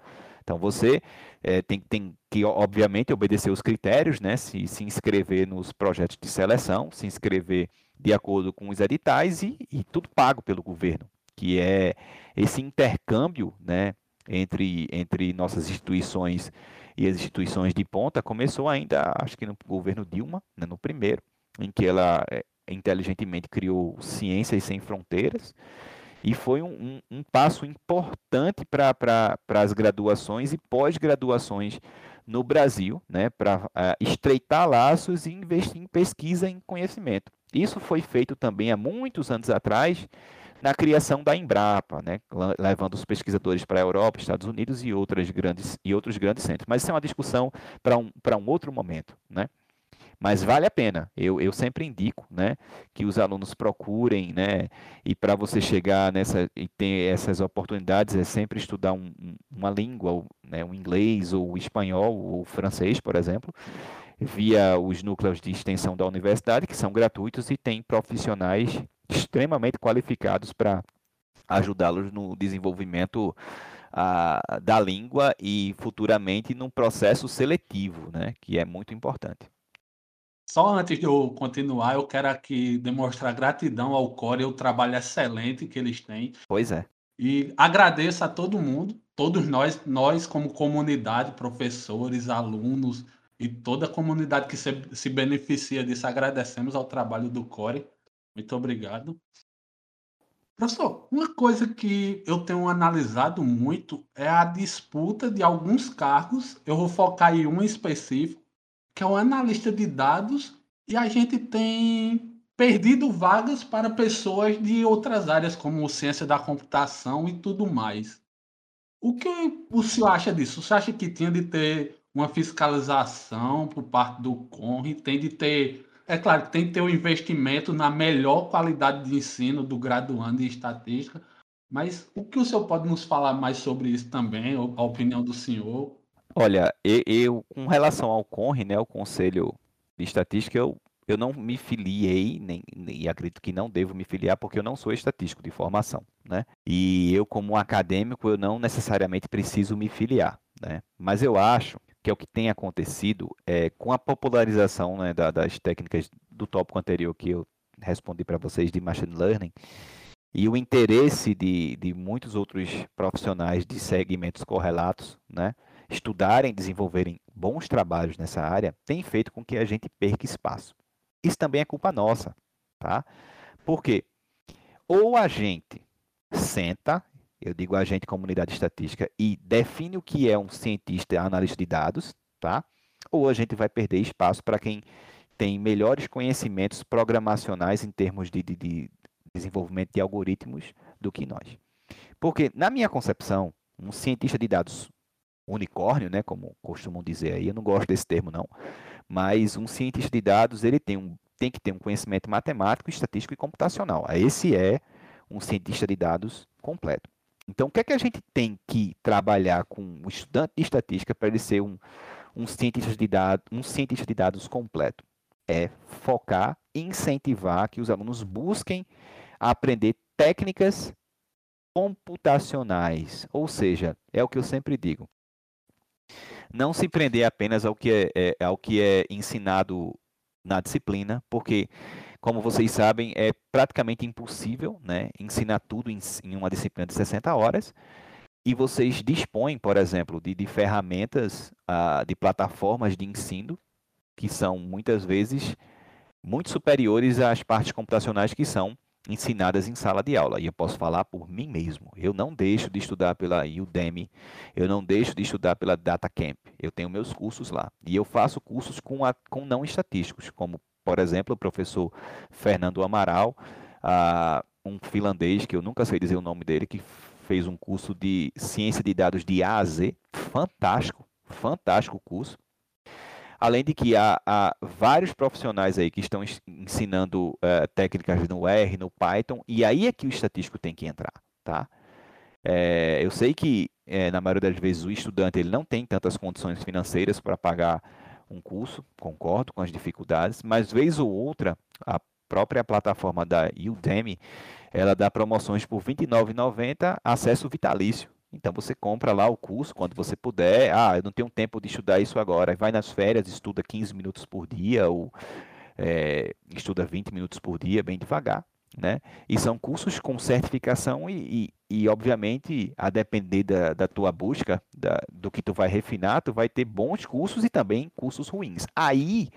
Então você é, tem, tem, que, obviamente, obedecer os critérios, né? Se, se inscrever nos projetos de seleção, se inscrever de acordo com os editais e, e tudo pago pelo governo, que é esse intercâmbio, né? Entre, entre nossas instituições e as instituições de ponta começou ainda, acho que no governo Dilma, né, no primeiro, em que ela é, inteligentemente criou Ciências Sem Fronteiras, e foi um, um, um passo importante para as graduações e pós-graduações no Brasil, né, para estreitar laços e investir em pesquisa e em conhecimento. Isso foi feito também há muitos anos atrás na criação da Embrapa, né, levando os pesquisadores para a Europa, Estados Unidos e, outras grandes, e outros grandes centros. Mas isso é uma discussão para um, um outro momento. Né? Mas vale a pena. Eu, eu sempre indico, né, que os alunos procurem, né, e para você chegar nessa e ter essas oportunidades é sempre estudar um, uma língua, né, o inglês ou o espanhol ou o francês, por exemplo. via os núcleos de extensão da universidade, que são gratuitos e têm profissionais extremamente qualificados para ajudá-los no desenvolvimento a, da língua e futuramente num processo seletivo, né, que é muito importante. Só antes de eu continuar, eu quero aqui demonstrar gratidão ao Core, o trabalho excelente que eles têm. Pois é. E agradeço a todo mundo, todos nós, nós como comunidade, professores, alunos e toda a comunidade que se, se beneficia disso, agradecemos ao trabalho do Core. Muito obrigado. Professor, uma coisa que eu tenho analisado muito é a disputa de alguns cargos. Eu vou focar em um específico, que é o analista de dados, e a gente tem perdido vagas para pessoas de outras áreas, como ciência da computação e tudo mais. O que o senhor acha disso? Você acha que tinha de ter uma fiscalização por parte do CONRE, tem de ter é claro que tem que ter um investimento na melhor qualidade de ensino do graduando em estatística, mas o que o senhor pode nos falar mais sobre isso também, a opinião do senhor? Olha, eu, com relação ao CONRE, né, o Conselho de Estatística, eu, eu não me filiei, nem, e acredito que não devo me filiar, porque eu não sou estatístico de formação, né? E eu, como acadêmico, eu não necessariamente preciso me filiar, né? Mas eu acho que é o que tem acontecido é, com a popularização né, da, das técnicas do tópico anterior que eu respondi para vocês de machine learning e o interesse de, de muitos outros profissionais de segmentos correlatos, né, estudarem, desenvolverem bons trabalhos nessa área, tem feito com que a gente perca espaço. Isso também é culpa nossa, tá? Porque ou a gente senta eu digo a gente, comunidade estatística, e define o que é um cientista analista de dados, tá? Ou a gente vai perder espaço para quem tem melhores conhecimentos programacionais em termos de, de, de desenvolvimento de algoritmos do que nós. Porque, na minha concepção, um cientista de dados unicórnio, né, como costumam dizer aí, eu não gosto desse termo não, mas um cientista de dados ele tem, um, tem que ter um conhecimento matemático, estatístico e computacional. Esse é um cientista de dados completo. Então, o que é que a gente tem que trabalhar com um estudante de estatística para ele ser um, um, cientista de dados, um cientista de dados completo? É focar incentivar que os alunos busquem aprender técnicas computacionais. Ou seja, é o que eu sempre digo. Não se prender apenas ao que é, é ao que é ensinado na disciplina, porque como vocês sabem, é praticamente impossível né, ensinar tudo em, em uma disciplina de 60 horas. E vocês dispõem, por exemplo, de, de ferramentas, uh, de plataformas de ensino, que são muitas vezes muito superiores às partes computacionais que são ensinadas em sala de aula. E eu posso falar por mim mesmo. Eu não deixo de estudar pela Udemy, eu não deixo de estudar pela DataCamp. Eu tenho meus cursos lá. E eu faço cursos com, a, com não estatísticos, como por exemplo, o professor Fernando Amaral, um finlandês, que eu nunca sei dizer o nome dele, que fez um curso de ciência de dados de A a Z, fantástico, fantástico curso. Além de que há, há vários profissionais aí que estão ensinando uh, técnicas no R, no Python, e aí é que o estatístico tem que entrar, tá? É, eu sei que, é, na maioria das vezes, o estudante ele não tem tantas condições financeiras para pagar um curso, concordo com as dificuldades, mas vez ou outra, a própria plataforma da Udemy, ela dá promoções por R$ 29,90, acesso vitalício. Então você compra lá o curso quando você puder. Ah, eu não tenho tempo de estudar isso agora. Vai nas férias, estuda 15 minutos por dia ou é, estuda 20 minutos por dia, bem devagar. Né? E são cursos com certificação e, e, e obviamente, a depender da, da tua busca, da, do que tu vai refinar, tu vai ter bons cursos e também cursos ruins. Aí,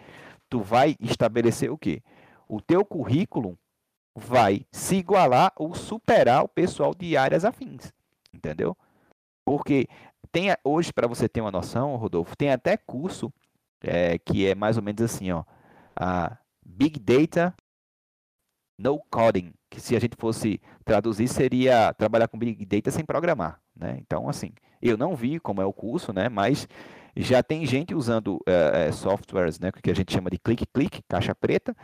tu vai estabelecer o quê? O teu currículo vai se igualar ou superar o pessoal de áreas afins, entendeu? Porque tem hoje, para você ter uma noção, Rodolfo, tem até curso é, que é mais ou menos assim, ó, a Big Data no coding, que se a gente fosse traduzir seria trabalhar com Big Data sem programar, né? Então, assim, eu não vi como é o curso, né? Mas já tem gente usando é, softwares, né? Que a gente chama de clique-clique, caixa preta,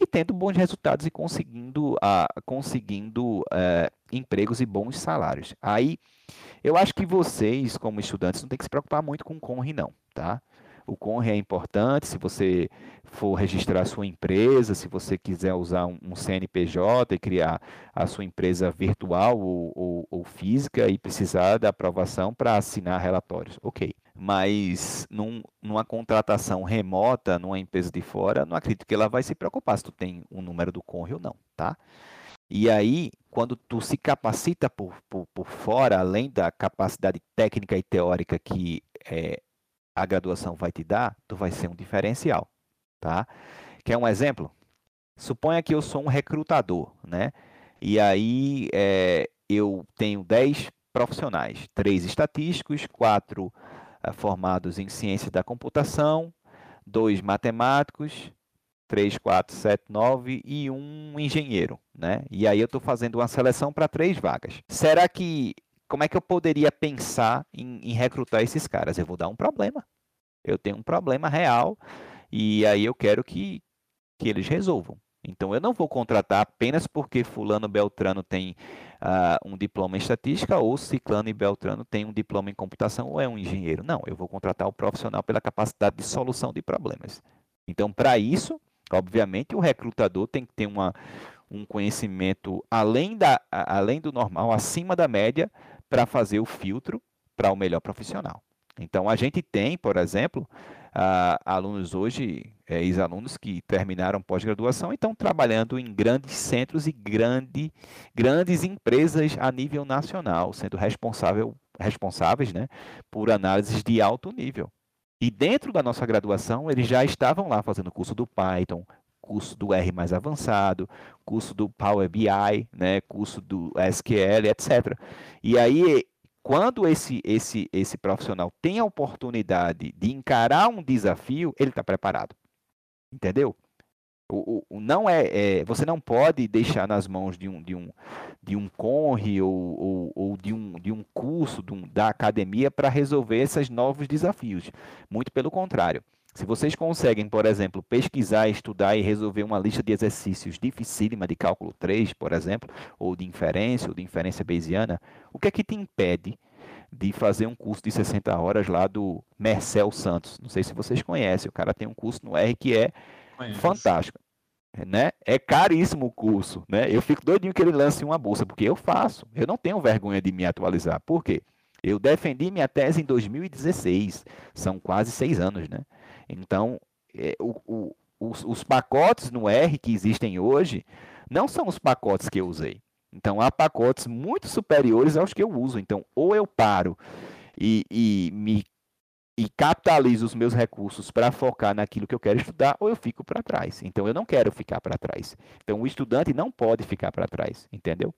e tendo bons resultados e conseguindo, a, conseguindo é, empregos e bons salários. Aí, eu acho que vocês, como estudantes, não tem que se preocupar muito com o Conri, não, tá? O CONRE é importante se você for registrar a sua empresa, se você quiser usar um, um CNPJ e criar a sua empresa virtual ou, ou, ou física e precisar da aprovação para assinar relatórios. Ok. Mas num, numa contratação remota, numa empresa de fora, não acredito que ela vai se preocupar se tu tem o um número do CONRE ou não, tá? E aí, quando tu se capacita por, por, por fora, além da capacidade técnica e teórica que é, a graduação vai te dar, tu vai ser um diferencial, tá? Quer um exemplo? Suponha que eu sou um recrutador, né? E aí é, eu tenho 10 profissionais, três estatísticos, quatro formados em ciência da computação, dois matemáticos, 3, 4, 7, 9 e um engenheiro, né? E aí eu estou fazendo uma seleção para três vagas. Será que como é que eu poderia pensar em, em, recrutar esses caras? Eu vou dar um problema. Eu tenho um problema real e aí eu quero que, que eles resolvam. Então eu não vou contratar apenas porque fulano Beltrano tem uh, um diploma em estatística ou ciclano e Beltrano tem um diploma em computação ou é um engenheiro. Não, eu vou contratar o profissional pela capacidade de solução de problemas. Então para isso Obviamente, o recrutador tem que ter uma, um conhecimento além, da, além do normal, acima da média, para fazer o filtro para o melhor profissional. Então, a gente tem, por exemplo, uh, alunos hoje, é, ex-alunos que terminaram pós-graduação e estão trabalhando em grandes centros e grande, grandes empresas a nível nacional, sendo responsável, responsáveis né, por análises de alto nível. E dentro da nossa graduação, eles já estavam lá fazendo curso do Python, curso do R mais avançado, curso do Power BI, né, curso do SQL, etc. E aí, quando esse, esse, esse profissional tem a oportunidade de encarar um desafio, ele está preparado. Entendeu? O, o, não é, é, você não pode deixar nas mãos de um, de um, de um conre ou, ou, ou de, um, de um curso de um, da academia para resolver esses novos desafios. Muito pelo contrário. Se vocês conseguem, por exemplo, pesquisar, estudar e resolver uma lista de exercícios dificílima de cálculo 3, por exemplo, ou de inferência, ou de inferência bayesiana, o que é que te impede de fazer um curso de 60 horas lá do Marcel Santos? Não sei se vocês conhecem, o cara tem um curso no R que é Conheço. fantástico. Né? É caríssimo o curso. Né? Eu fico doidinho que ele lance uma bolsa, porque eu faço. Eu não tenho vergonha de me atualizar. Por quê? Eu defendi minha tese em 2016. São quase seis anos, né? Então, é, o, o, os, os pacotes no R que existem hoje não são os pacotes que eu usei. Então, há pacotes muito superiores aos que eu uso. Então, ou eu paro e, e me e capitalizo os meus recursos para focar naquilo que eu quero estudar, ou eu fico para trás. Então, eu não quero ficar para trás. Então, o estudante não pode ficar para trás, entendeu?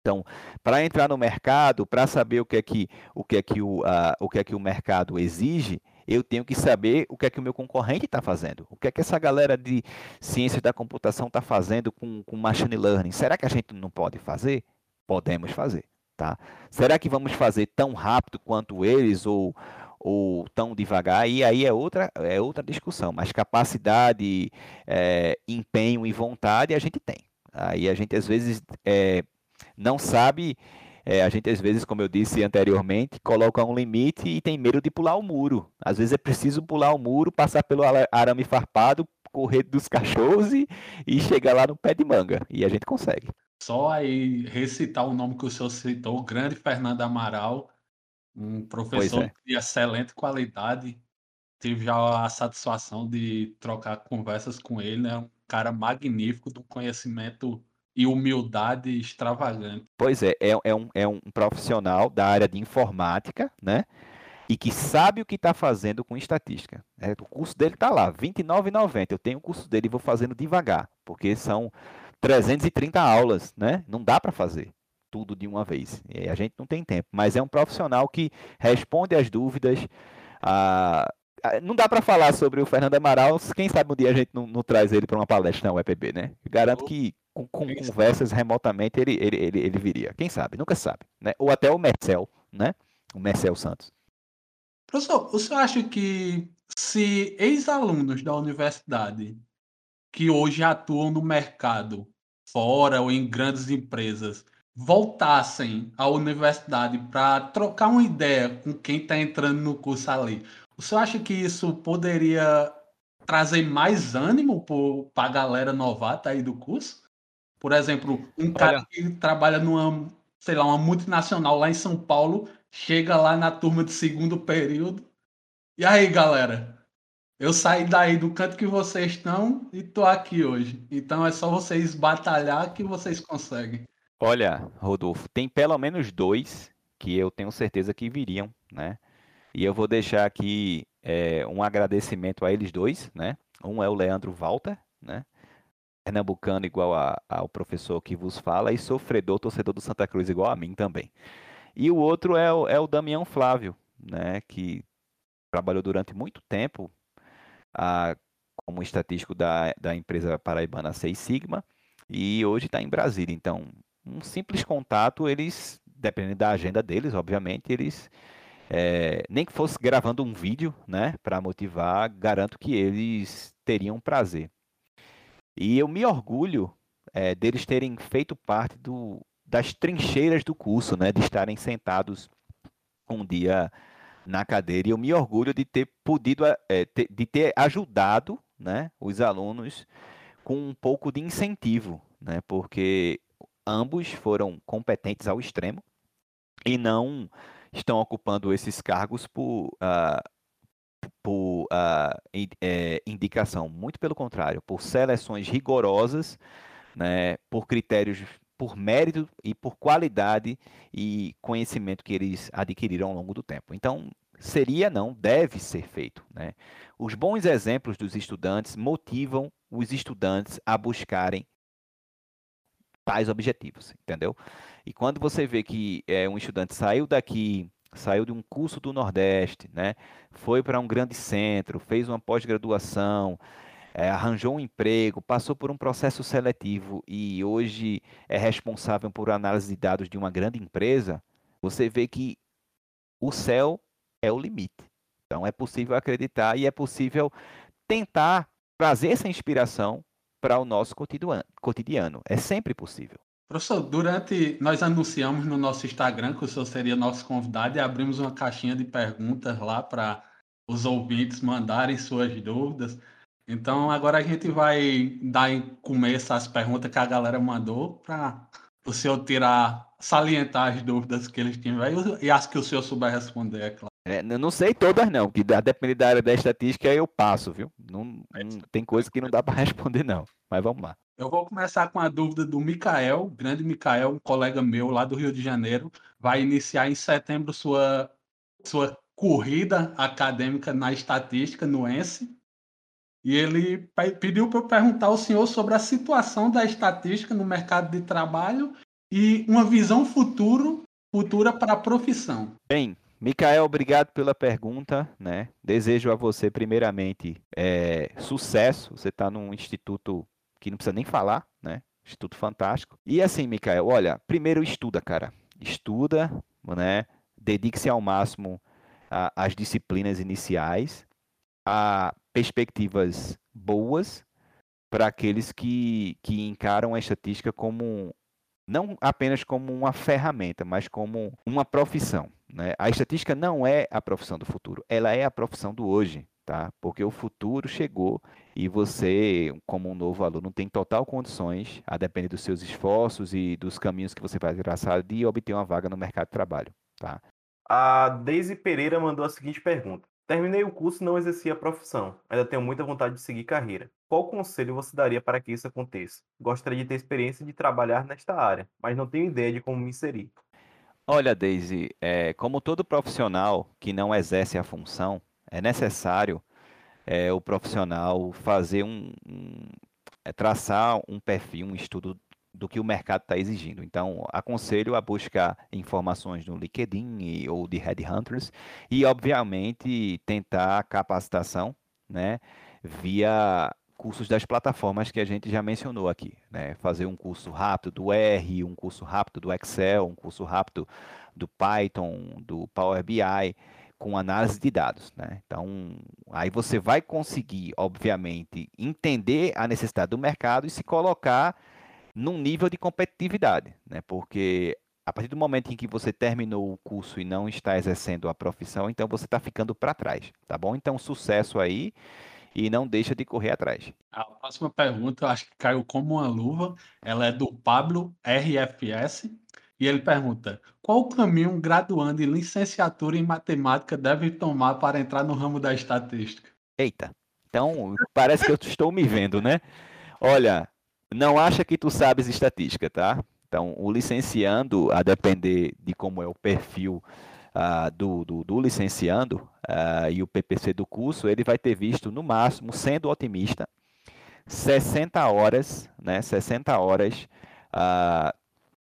Então, para entrar no mercado, para saber o que é que o que é que o, uh, o que é que o mercado exige, eu tenho que saber o que é que o meu concorrente está fazendo. O que é que essa galera de ciências da computação está fazendo com, com machine learning. Será que a gente não pode fazer? Podemos fazer. Tá? Será que vamos fazer tão rápido quanto eles ou, ou tão devagar? E aí é outra, é outra discussão. Mas capacidade, é, empenho e vontade a gente tem. Aí a gente às vezes é, não sabe é, a gente, às vezes, como eu disse anteriormente, coloca um limite e tem medo de pular o muro. Às vezes é preciso pular o muro, passar pelo arame farpado, correr dos cachorros e, e chegar lá no pé de manga. E a gente consegue. Só aí recitar o nome que o senhor citou, o grande Fernando Amaral, um professor é. de excelente qualidade. Tive já a satisfação de trocar conversas com ele, né? Um cara magnífico, um conhecimento e humildade extravagante. Pois é, é, é, um, é um profissional da área de informática, né? E que sabe o que está fazendo com estatística. É, o curso dele está lá, R$ 29,90. Eu tenho o curso dele e vou fazendo devagar, porque são 330 aulas, né? Não dá para fazer tudo de uma vez. E a gente não tem tempo. Mas é um profissional que responde às dúvidas. A... Não dá para falar sobre o Fernando Amaral, quem sabe um dia a gente não, não traz ele para uma palestra na UEPB, né? Eu garanto que com, com conversas remotamente ele, ele, ele, ele viria. Quem sabe? Nunca sabe. Né? Ou até o Mercel, né? O Mercel Santos. Professor, o senhor acha que se ex-alunos da universidade que hoje atuam no mercado, fora ou em grandes empresas, voltassem à universidade para trocar uma ideia com quem está entrando no curso ali, Você acha que isso poderia trazer mais ânimo para a galera novata aí do curso? Por exemplo, um cara Olha. que trabalha numa, sei lá, uma multinacional lá em São Paulo, chega lá na turma de segundo período. E aí, galera? Eu saí daí do canto que vocês estão e tô aqui hoje. Então é só vocês batalhar que vocês conseguem. Olha, Rodolfo, tem pelo menos dois que eu tenho certeza que viriam, né? E eu vou deixar aqui é, um agradecimento a eles dois, né? Um é o Leandro Walter, né? Pernambucano igual a, ao professor que vos fala e sofredor, torcedor do Santa Cruz igual a mim também. E o outro é o, é o Damião Flávio, né? Que trabalhou durante muito tempo a, como estatístico da, da empresa paraibana Seis Sigma e hoje está em Brasília. Então, um simples contato, eles, dependendo da agenda deles, obviamente, eles, é, nem que fosse gravando um vídeo, né, para motivar, garanto que eles teriam prazer. E eu me orgulho é, deles terem feito parte do, das trincheiras do curso, né, de estarem sentados um dia na cadeira. E eu me orgulho de ter podido, é, ter, de ter ajudado, né, os alunos com um pouco de incentivo, né, porque ambos foram competentes ao extremo e não estão ocupando esses cargos por, uh, por uh, é, indicação. Muito pelo contrário, por seleções rigorosas, né, por critérios, por mérito e por qualidade e conhecimento que eles adquiriram ao longo do tempo. Então, seria, não, deve ser feito. Né? Os bons exemplos dos estudantes motivam os estudantes a buscarem tais objetivos, entendeu? E quando você vê que é, um estudante saiu daqui, saiu de um curso do Nordeste, né, foi para um grande centro, fez uma pós-graduação, é, arranjou um emprego, passou por um processo seletivo e hoje é responsável por análise de dados de uma grande empresa, você vê que o céu é o limite. Então é possível acreditar e é possível tentar trazer essa inspiração para o nosso cotidiano. É sempre possível. Professor, durante nós anunciamos no nosso Instagram que o senhor seria nosso convidado e abrimos uma caixinha de perguntas lá para os ouvintes mandarem suas dúvidas. Então agora a gente vai dar em começo às perguntas que a galera mandou para o senhor tirar, salientar as dúvidas que eles tiveram e as que o senhor souber responder, é claro. É, não sei todas não, que depende da área da estatística eu passo, viu? Não, não tem coisa que não dá para responder não, mas vamos lá. Eu vou começar com a dúvida do Micael, grande Micael, um colega meu lá do Rio de Janeiro, vai iniciar em setembro sua, sua corrida acadêmica na estatística no ENSE, e ele pediu para eu perguntar ao senhor sobre a situação da estatística no mercado de trabalho e uma visão futuro, futura para a profissão. Bem, Micael, obrigado pela pergunta. Né? Desejo a você, primeiramente, é, sucesso. Você está num instituto que não precisa nem falar, né? Instituto fantástico. E assim, Micael, olha, primeiro estuda, cara. Estuda, né? Dedique-se ao máximo às disciplinas iniciais, a perspectivas boas para aqueles que, que encaram a estatística como não apenas como uma ferramenta, mas como uma profissão. Né? A estatística não é a profissão do futuro, ela é a profissão do hoje, tá? Porque o futuro chegou e você, como um novo aluno, tem total condições, a depender dos seus esforços e dos caminhos que você vai traçar, de obter uma vaga no mercado de trabalho, tá? A Deise Pereira mandou a seguinte pergunta: Terminei o curso e não exerci a profissão. Ainda tenho muita vontade de seguir carreira. Qual conselho você daria para que isso aconteça? Gostaria de ter experiência de trabalhar nesta área, mas não tenho ideia de como me inserir. Olha, Daisy, é, como todo profissional que não exerce a função, é necessário é, o profissional fazer um, um é, traçar um perfil, um estudo do que o mercado está exigindo. Então, aconselho a buscar informações no LinkedIn ou de headhunters e, obviamente, tentar capacitação, né, via cursos das plataformas que a gente já mencionou aqui, né? Fazer um curso rápido do R, um curso rápido do Excel, um curso rápido do Python, do Power BI, com análise de dados, né? Então, aí você vai conseguir, obviamente, entender a necessidade do mercado e se colocar num nível de competitividade, né? Porque a partir do momento em que você terminou o curso e não está exercendo a profissão, então você está ficando para trás, tá bom? Então, sucesso aí e não deixa de correr atrás. A próxima pergunta, acho que caiu como uma luva. Ela é do Pablo RFS e ele pergunta: qual o caminho um graduando em licenciatura em matemática deve tomar para entrar no ramo da estatística? Eita, então parece que eu estou me vendo, né? Olha, não acha que tu sabes estatística, tá? Então, o licenciando, a depender de como é o perfil uh, do, do, do, licenciando uh, e o PPC do curso, ele vai ter visto, no máximo, sendo otimista, 60 horas, né, 60 horas uh,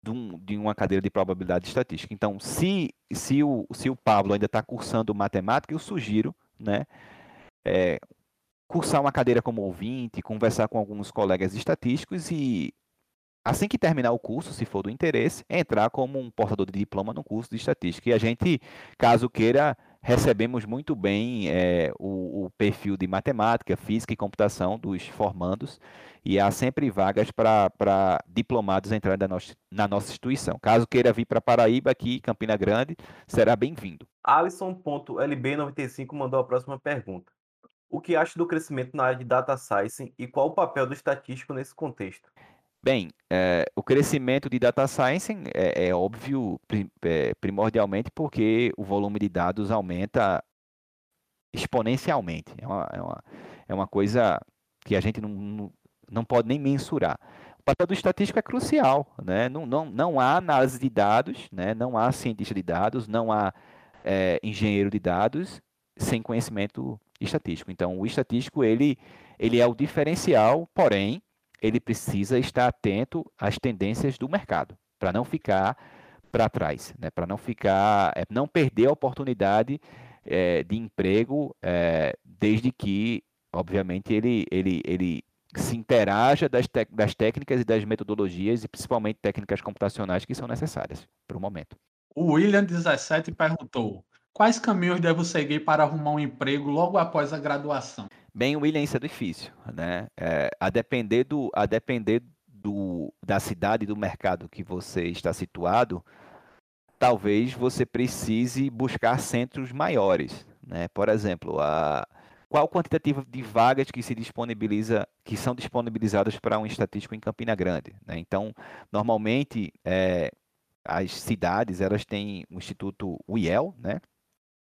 de, um, de, uma cadeira de probabilidade estatística. Então, se, se, o, se o Pablo ainda está cursando matemática, eu sugiro né, é, cursar uma cadeira como ouvinte, conversar com alguns colegas estatísticos e assim que terminar o curso, se for do interesse, entrar como um portador de diploma no curso de estatística. E a gente, caso queira, recebemos muito bem é, o, o, perfil de matemática, física e computação dos formandos, e há sempre vagas para diplomados entrarem na nossa, na nossa instituição. Caso queira vir para Paraíba, aqui, Campina Grande, será bem-vindo. Alisson.lb95 mandou a próxima pergunta. O que acha do crescimento na área de data science e qual o papel do estatístico nesse contexto? Bem, é, o crescimento de data science é, é óbvio é, primordialmente porque o volume de dados aumenta exponencialmente. É uma, é uma, é uma coisa que a gente não, não pode nem mensurar. O papel do estatístico é crucial, né? não, não, não há análise de dados, né? não há cientista de dados, não há é, engenheiro de dados sem conhecimento estatístico. Então, o estatístico ele, ele é o diferencial, porém, ele precisa estar atento às tendências do mercado, para não ficar para trás, né? para não ficar, é, não perder a oportunidade é, de emprego, é, desde que, obviamente, ele, ele, ele se interaja das, das técnicas e das metodologias, e principalmente técnicas computacionais que são necessárias para o momento. O William 17 perguntou: quais caminhos devo seguir para arrumar um emprego logo após a graduação? Bem, William, isso é difícil, né? É, a depender, do, a depender do, da cidade, do mercado que você está situado, talvez você precise buscar centros maiores, né? Por exemplo, a, qual quantitativa de vagas que se disponibiliza, que são disponibilizadas para um estatístico em Campina Grande, né? Então, normalmente, é, as cidades, elas têm o Instituto UIEL, né?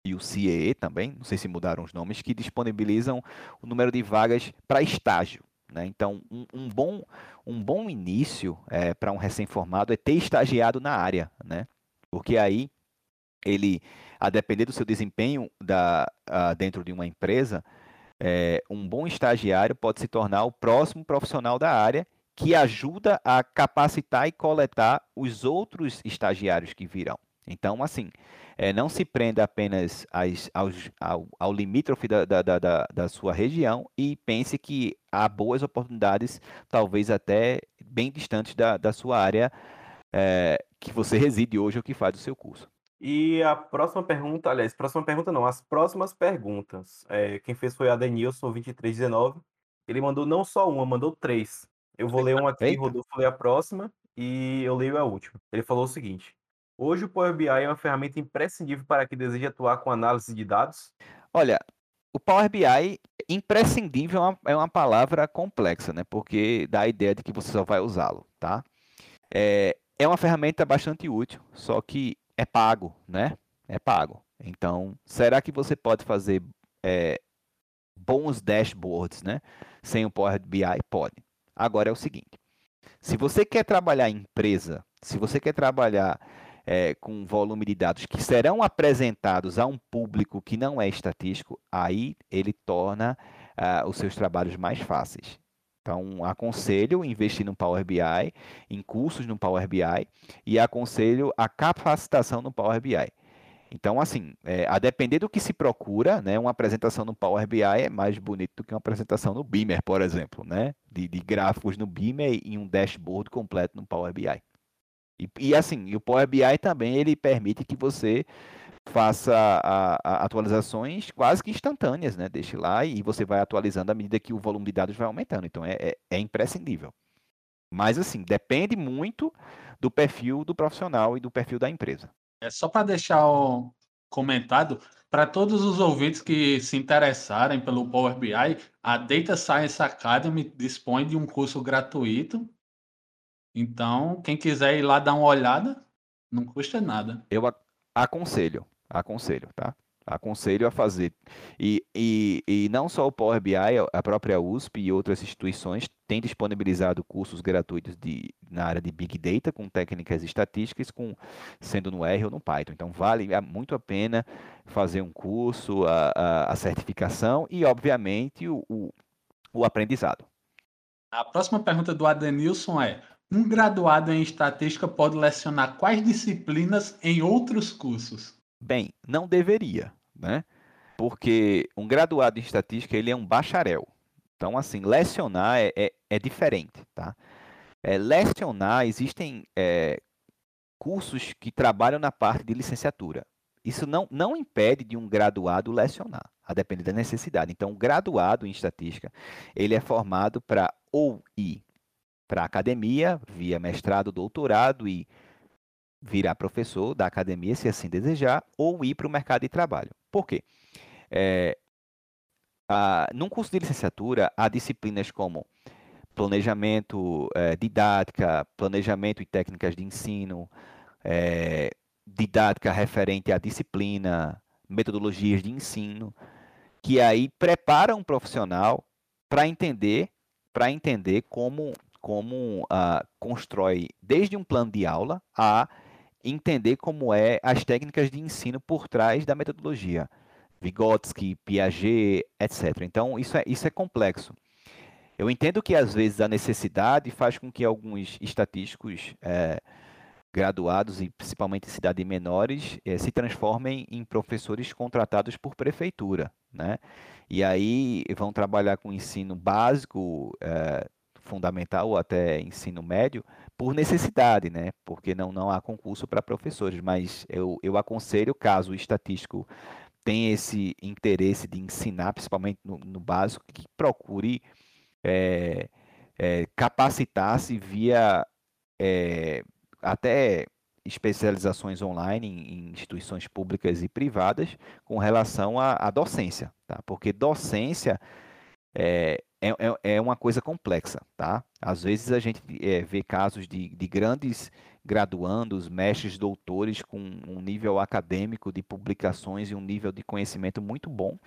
E o CEE também, não sei se mudaram os nomes, que disponibilizam o número de vagas para estágio. Né? Então, um, um, bom, um bom início é, para um recém-formado é ter estagiado na área, né? porque aí ele, a depender do seu desempenho da, a, dentro de uma empresa, é, um bom estagiário pode se tornar o próximo profissional da área que ajuda a capacitar e coletar os outros estagiários que virão. Então, assim, é, não se prenda apenas às, aos, ao, ao limítrofe da, da, da, da, sua região e pense que há boas oportunidades, talvez até bem distantes da, da sua área é, que você reside hoje ou que faz o seu curso. E a próxima pergunta, aliás, próxima pergunta não, as próximas perguntas. É, quem fez foi a Denilson, 2319. Ele mandou não só uma, mandou três. Eu vou ler uma aqui, Eita. Rodolfo lê a próxima e eu leio a última. Ele falou o seguinte: Hoje o Power BI é uma ferramenta imprescindível para quem deseja atuar com análise de dados? Olha, o Power BI imprescindível é uma, é uma palavra complexa, né? Porque dá a ideia de que você só vai usá-lo, tá? É, é uma ferramenta bastante útil, só que é pago, né? É pago. Então, será que você pode fazer é, bons dashboards, né? Sem o Power BI? Pode. Agora é o seguinte: se você quer trabalhar em empresa, se você quer trabalhar é, com volume de dados que serão apresentados a um público que não é estatístico, aí ele torna uh, os seus trabalhos mais fáceis. Então, aconselho investir no Power BI, em cursos no Power BI, e aconselho a capacitação no Power BI. Então, assim, é, a depender do que se procura, né, uma apresentação no Power BI é mais bonito do que uma apresentação no Beamer, por exemplo, né, de, de gráficos no Beamer e um dashboard completo no Power BI. E, e assim, o Power BI também ele permite que você faça a, a atualizações quase que instantâneas, né? Deixe lá e você vai atualizando à medida que o volume de dados vai aumentando. Então é, é, é imprescindível. Mas assim, depende muito do perfil do profissional e do perfil da empresa. É só para deixar o comentado, para todos os ouvintes que se interessarem pelo Power BI, a Data Science Academy dispõe de um curso gratuito. Então, quem quiser ir lá dar uma olhada, não custa nada. Eu aconselho, aconselho, tá? Aconselho a fazer. E, e, e não só o Power BI, a própria USP e outras instituições têm disponibilizado cursos gratuitos de, na área de Big Data, com técnicas estatísticas, com, sendo no R ou no Python. Então, vale muito a pena fazer um curso, a, a, a certificação e, obviamente, o, o, o aprendizado. A próxima pergunta do Adenilson é: um graduado em estatística pode lecionar quais disciplinas em outros cursos? Bem, não deveria, né? Porque um graduado em estatística, ele é um bacharel. Então, assim, lecionar é, é, é diferente, tá? É, lecionar, existem é, cursos que trabalham na parte de licenciatura. Isso não, não impede de um graduado lecionar, a depender da necessidade. Então, o graduado em estatística, ele é formado para ou ir para a academia, via mestrado, doutorado e virar professor da academia, se assim desejar, ou ir para o mercado de trabalho. Por quê? É, a, num curso de licenciatura, há disciplinas como planejamento, é, didática, planejamento e técnicas de ensino, é, didática referente à disciplina, metodologias de ensino, que aí preparam um profissional para entender, para entender como como uh, constrói desde um plano de aula a entender como é as técnicas de ensino por trás da metodologia. Vygotsky, Piaget, etc. Então, isso é, isso é complexo. Eu entendo que, às vezes, a necessidade faz com que alguns estatísticos é, graduados, e principalmente em cidades menores, é, se transformem em professores contratados por prefeitura. Né? E aí vão trabalhar com ensino básico, é, fundamental ou até ensino médio, por necessidade, né? Porque não, não há concurso para professores, mas eu, eu aconselho, caso o estatístico tenha esse interesse de ensinar, principalmente no, no básico, que procure é, é, capacitar-se via é, até especializações online em, instituições públicas e privadas com relação à, à docência, tá? Porque docência é, é, é, é uma coisa complexa, tá? Às vezes a gente é, vê casos de, de grandes graduandos, mestres, doutores com um nível acadêmico de publicações e um nível de conhecimento muito bom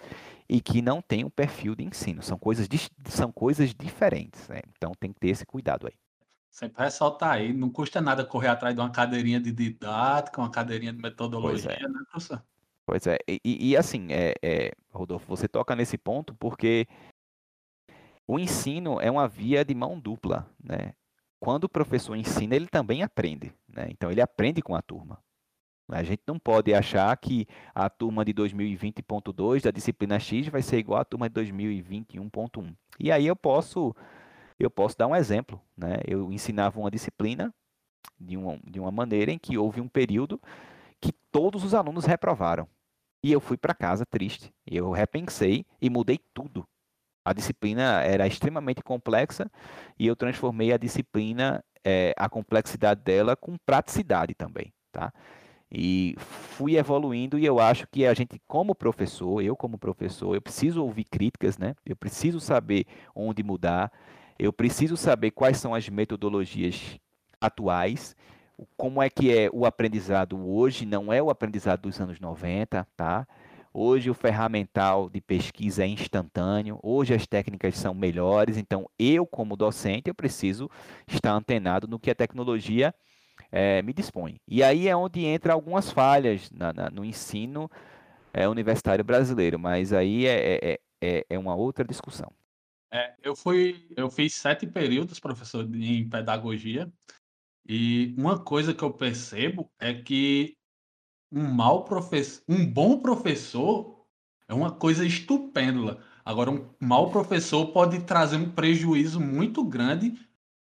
e que não tem um perfil de ensino. São coisas, são coisas diferentes, né? então tem que ter esse cuidado aí. Sempre ressaltar aí, não custa nada correr atrás de uma cadeirinha de didática, uma cadeirinha de metodologia, é. né, professor? Pois é, e, e assim, é, é, Rodolfo, você toca nesse ponto porque o ensino é uma via de mão dupla, né? Quando o professor ensina, ele também aprende, né? Então ele aprende com a turma. A gente não pode achar que a turma de 2020.2 da disciplina X vai ser igual à turma de 2021.1. E aí eu posso eu posso dar um exemplo, né? Eu ensinava uma disciplina de uma, de uma maneira em que houve um período que todos os alunos reprovaram. E eu fui para casa triste. Eu repensei e mudei tudo. A disciplina era extremamente complexa e eu transformei a disciplina, é, a complexidade dela, com praticidade também, tá? E fui evoluindo e eu acho que a gente, como professor, eu como professor, eu preciso ouvir críticas, né? Eu preciso saber onde mudar, eu preciso saber quais são as metodologias atuais, como é que é o aprendizado hoje, não é o aprendizado dos anos 90, tá? Hoje o ferramental de pesquisa é instantâneo, hoje as técnicas são melhores, então eu como docente eu preciso estar antenado no que a tecnologia é, me dispõe. E aí é onde entra algumas falhas na, na, no ensino é, universitário brasileiro, mas aí é, é, é, é uma outra discussão. É, eu fui, eu fiz sete períodos, professor, em pedagogia, e uma coisa que eu percebo é que um mau professor, um bom professor é uma coisa estupenda. Agora, um mau professor pode trazer um prejuízo muito grande,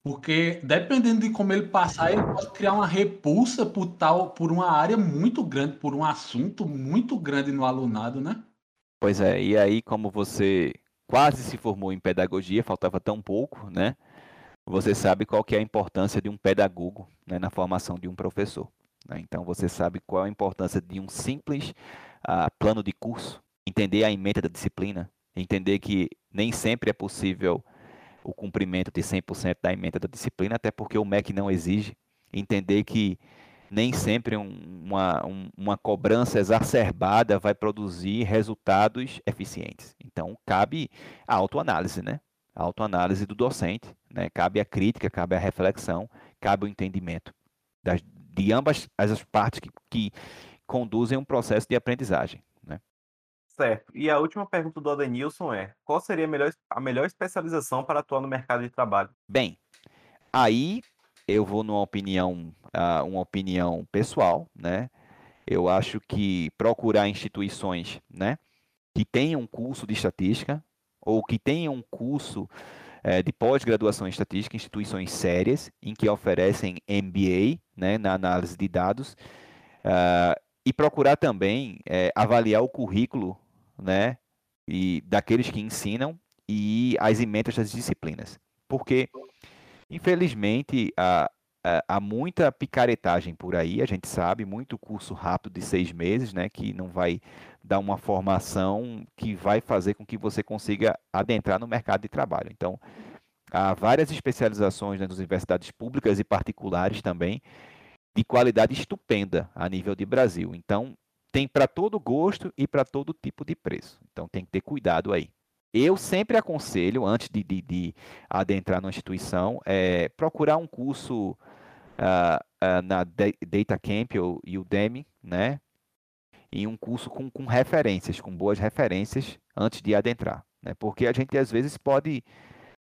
porque dependendo de como ele passar, ele pode criar uma repulsa por tal, por uma área muito grande, por um assunto muito grande no alunado, né? Pois é, e aí como você quase se formou em pedagogia, faltava tão pouco, né? você sabe qual que é a importância de um pedagogo né, na formação de um professor. Né? Então, você sabe qual a importância de um simples uh, plano de curso, entender a emenda da disciplina, entender que nem sempre é possível o cumprimento de 100% da emenda da disciplina, até porque o MEC não exige, entender que nem sempre um, uma, um, uma cobrança exacerbada vai produzir resultados eficientes. Então, cabe a autoanálise, né? A autoanálise do docente, né? Cabe a crítica, cabe a reflexão, cabe o entendimento das, de ambas as partes que, que conduzem um processo de aprendizagem. Né? Certo. E a última pergunta do Adenilson é: qual seria a melhor, a melhor especialização para atuar no mercado de trabalho? Bem, aí eu vou numa opinião, uh, uma opinião pessoal, né? Eu acho que procurar instituições, né, que tenham um curso de estatística ou que tenham um curso é, de pós-graduação em estatística, instituições sérias, em que oferecem MBA, né, na análise de dados, uh, e procurar também é, avaliar o currículo, né, e daqueles que ensinam e as emendas das disciplinas. Porque, infelizmente, há, há muita picaretagem por aí, a gente sabe, muito curso rápido de seis meses, né, que não vai dar uma formação que vai fazer com que você consiga adentrar no mercado de trabalho. Então, há várias especializações nas universidades públicas e particulares também, de qualidade estupenda a nível de Brasil. Então, tem para todo gosto e para todo tipo de preço. Então, tem que ter cuidado aí. Eu sempre aconselho, antes de, de, de adentrar numa instituição, é, procurar um curso uh, uh, na Data Camp ou Udemy, né? em um curso com, com referências, com boas referências antes de adentrar. Né? Porque a gente às vezes pode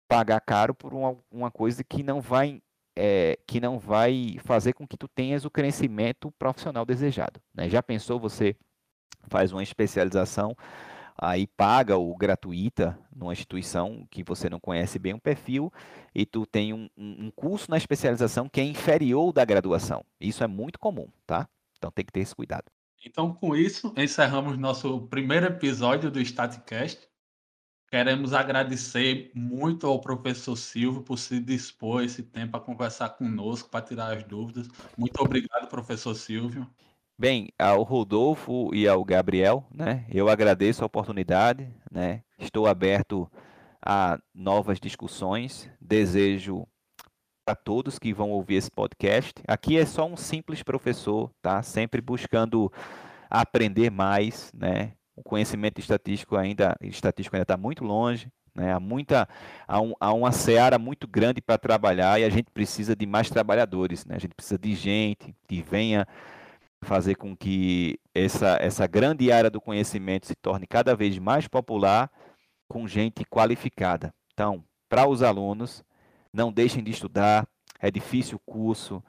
pagar caro por uma, uma coisa que não vai é, que não vai fazer com que tu tenhas o crescimento profissional desejado. Né? Já pensou você faz uma especialização aí paga ou gratuita numa instituição que você não conhece bem o perfil e tu tem um, um, curso na especialização que é inferior da graduação. Isso é muito comum, tá? Então tem que ter esse cuidado. Então, com isso, encerramos nosso primeiro episódio do Statcast. Queremos agradecer muito ao professor Silvio por se dispor esse tempo a conversar conosco, para tirar as dúvidas. Muito obrigado, professor Silvio. Bem, ao Rodolfo e ao Gabriel, né? Eu agradeço a oportunidade, né? Estou aberto a novas discussões. Desejo para todos que vão ouvir esse podcast. Aqui é só um simples professor, tá? Sempre buscando aprender mais, né? O conhecimento estatístico ainda estatístico ainda está muito longe, né? Há muita há, um, há uma seara muito grande para trabalhar e a gente precisa de mais trabalhadores, né? A gente precisa de gente que venha fazer com que essa essa grande área do conhecimento se torne cada vez mais popular com gente qualificada. Então, para os alunos não deixem de estudar, é difícil o curso,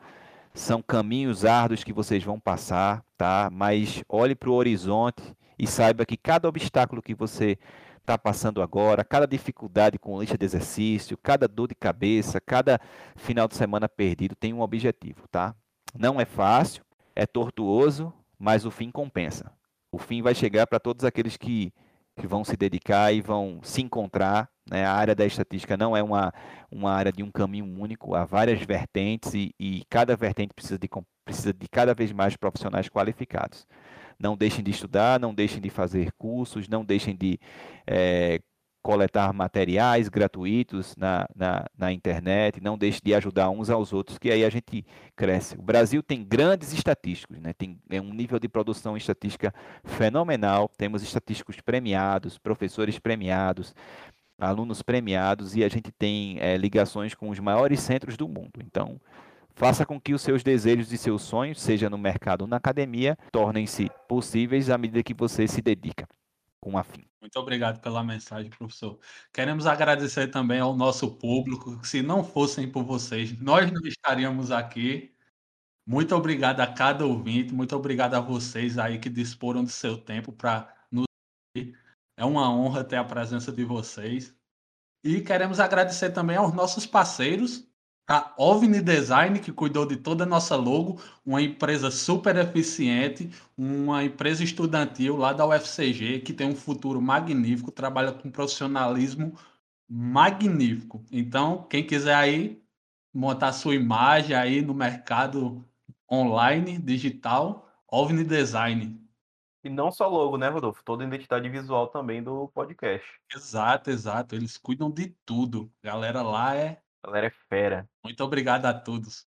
são caminhos árduos que vocês vão passar, tá? Mas olhe para o horizonte e saiba que cada obstáculo que você está passando agora, cada dificuldade com lista de exercício, cada dor de cabeça, cada final de semana perdido tem um objetivo, tá? Não é fácil, é tortuoso, mas o fim compensa. O fim vai chegar para todos aqueles que, que vão se dedicar e vão se encontrar né? A área da estatística não é uma, uma área de um caminho único, há várias vertentes e, e cada vertente precisa de, precisa de cada vez mais profissionais qualificados. Não deixem de estudar, não deixem de fazer cursos, não deixem de é, coletar materiais gratuitos na, na, na, internet, não deixe de ajudar uns aos outros, que aí a gente cresce. O Brasil tem grandes estatísticos, né? tem é um nível de produção estatística fenomenal, temos estatísticos premiados, professores premiados, alunos premiados e a gente tem é, ligações com os maiores centros do mundo. Então, faça com que os seus desejos e seus sonhos, seja no mercado ou na academia, tornem-se possíveis à medida que você se dedica com. Muito obrigado pela mensagem, professor. Queremos agradecer também ao nosso público. Se não fossem por vocês, nós não estaríamos aqui. Muito obrigado a cada ouvinte, muito obrigado a vocês aí que disporam do seu tempo para nos é uma honra ter a presença de vocês. E queremos agradecer também aos nossos parceiros, a OVNI Design, que cuidou de toda a nossa logo, uma empresa super eficiente, uma empresa estudantil lá da UFCG, que tem um futuro magnífico, trabalha com profissionalismo magnífico. Então, quem quiser aí, montar sua imagem aí no mercado online, digital, OVNI Design. E não só logo, né, Rodolfo? Toda a identidade visual também do podcast. Exato, exato. Eles cuidam de tudo. A galera lá é. Galera é fera. Muito obrigado a todos.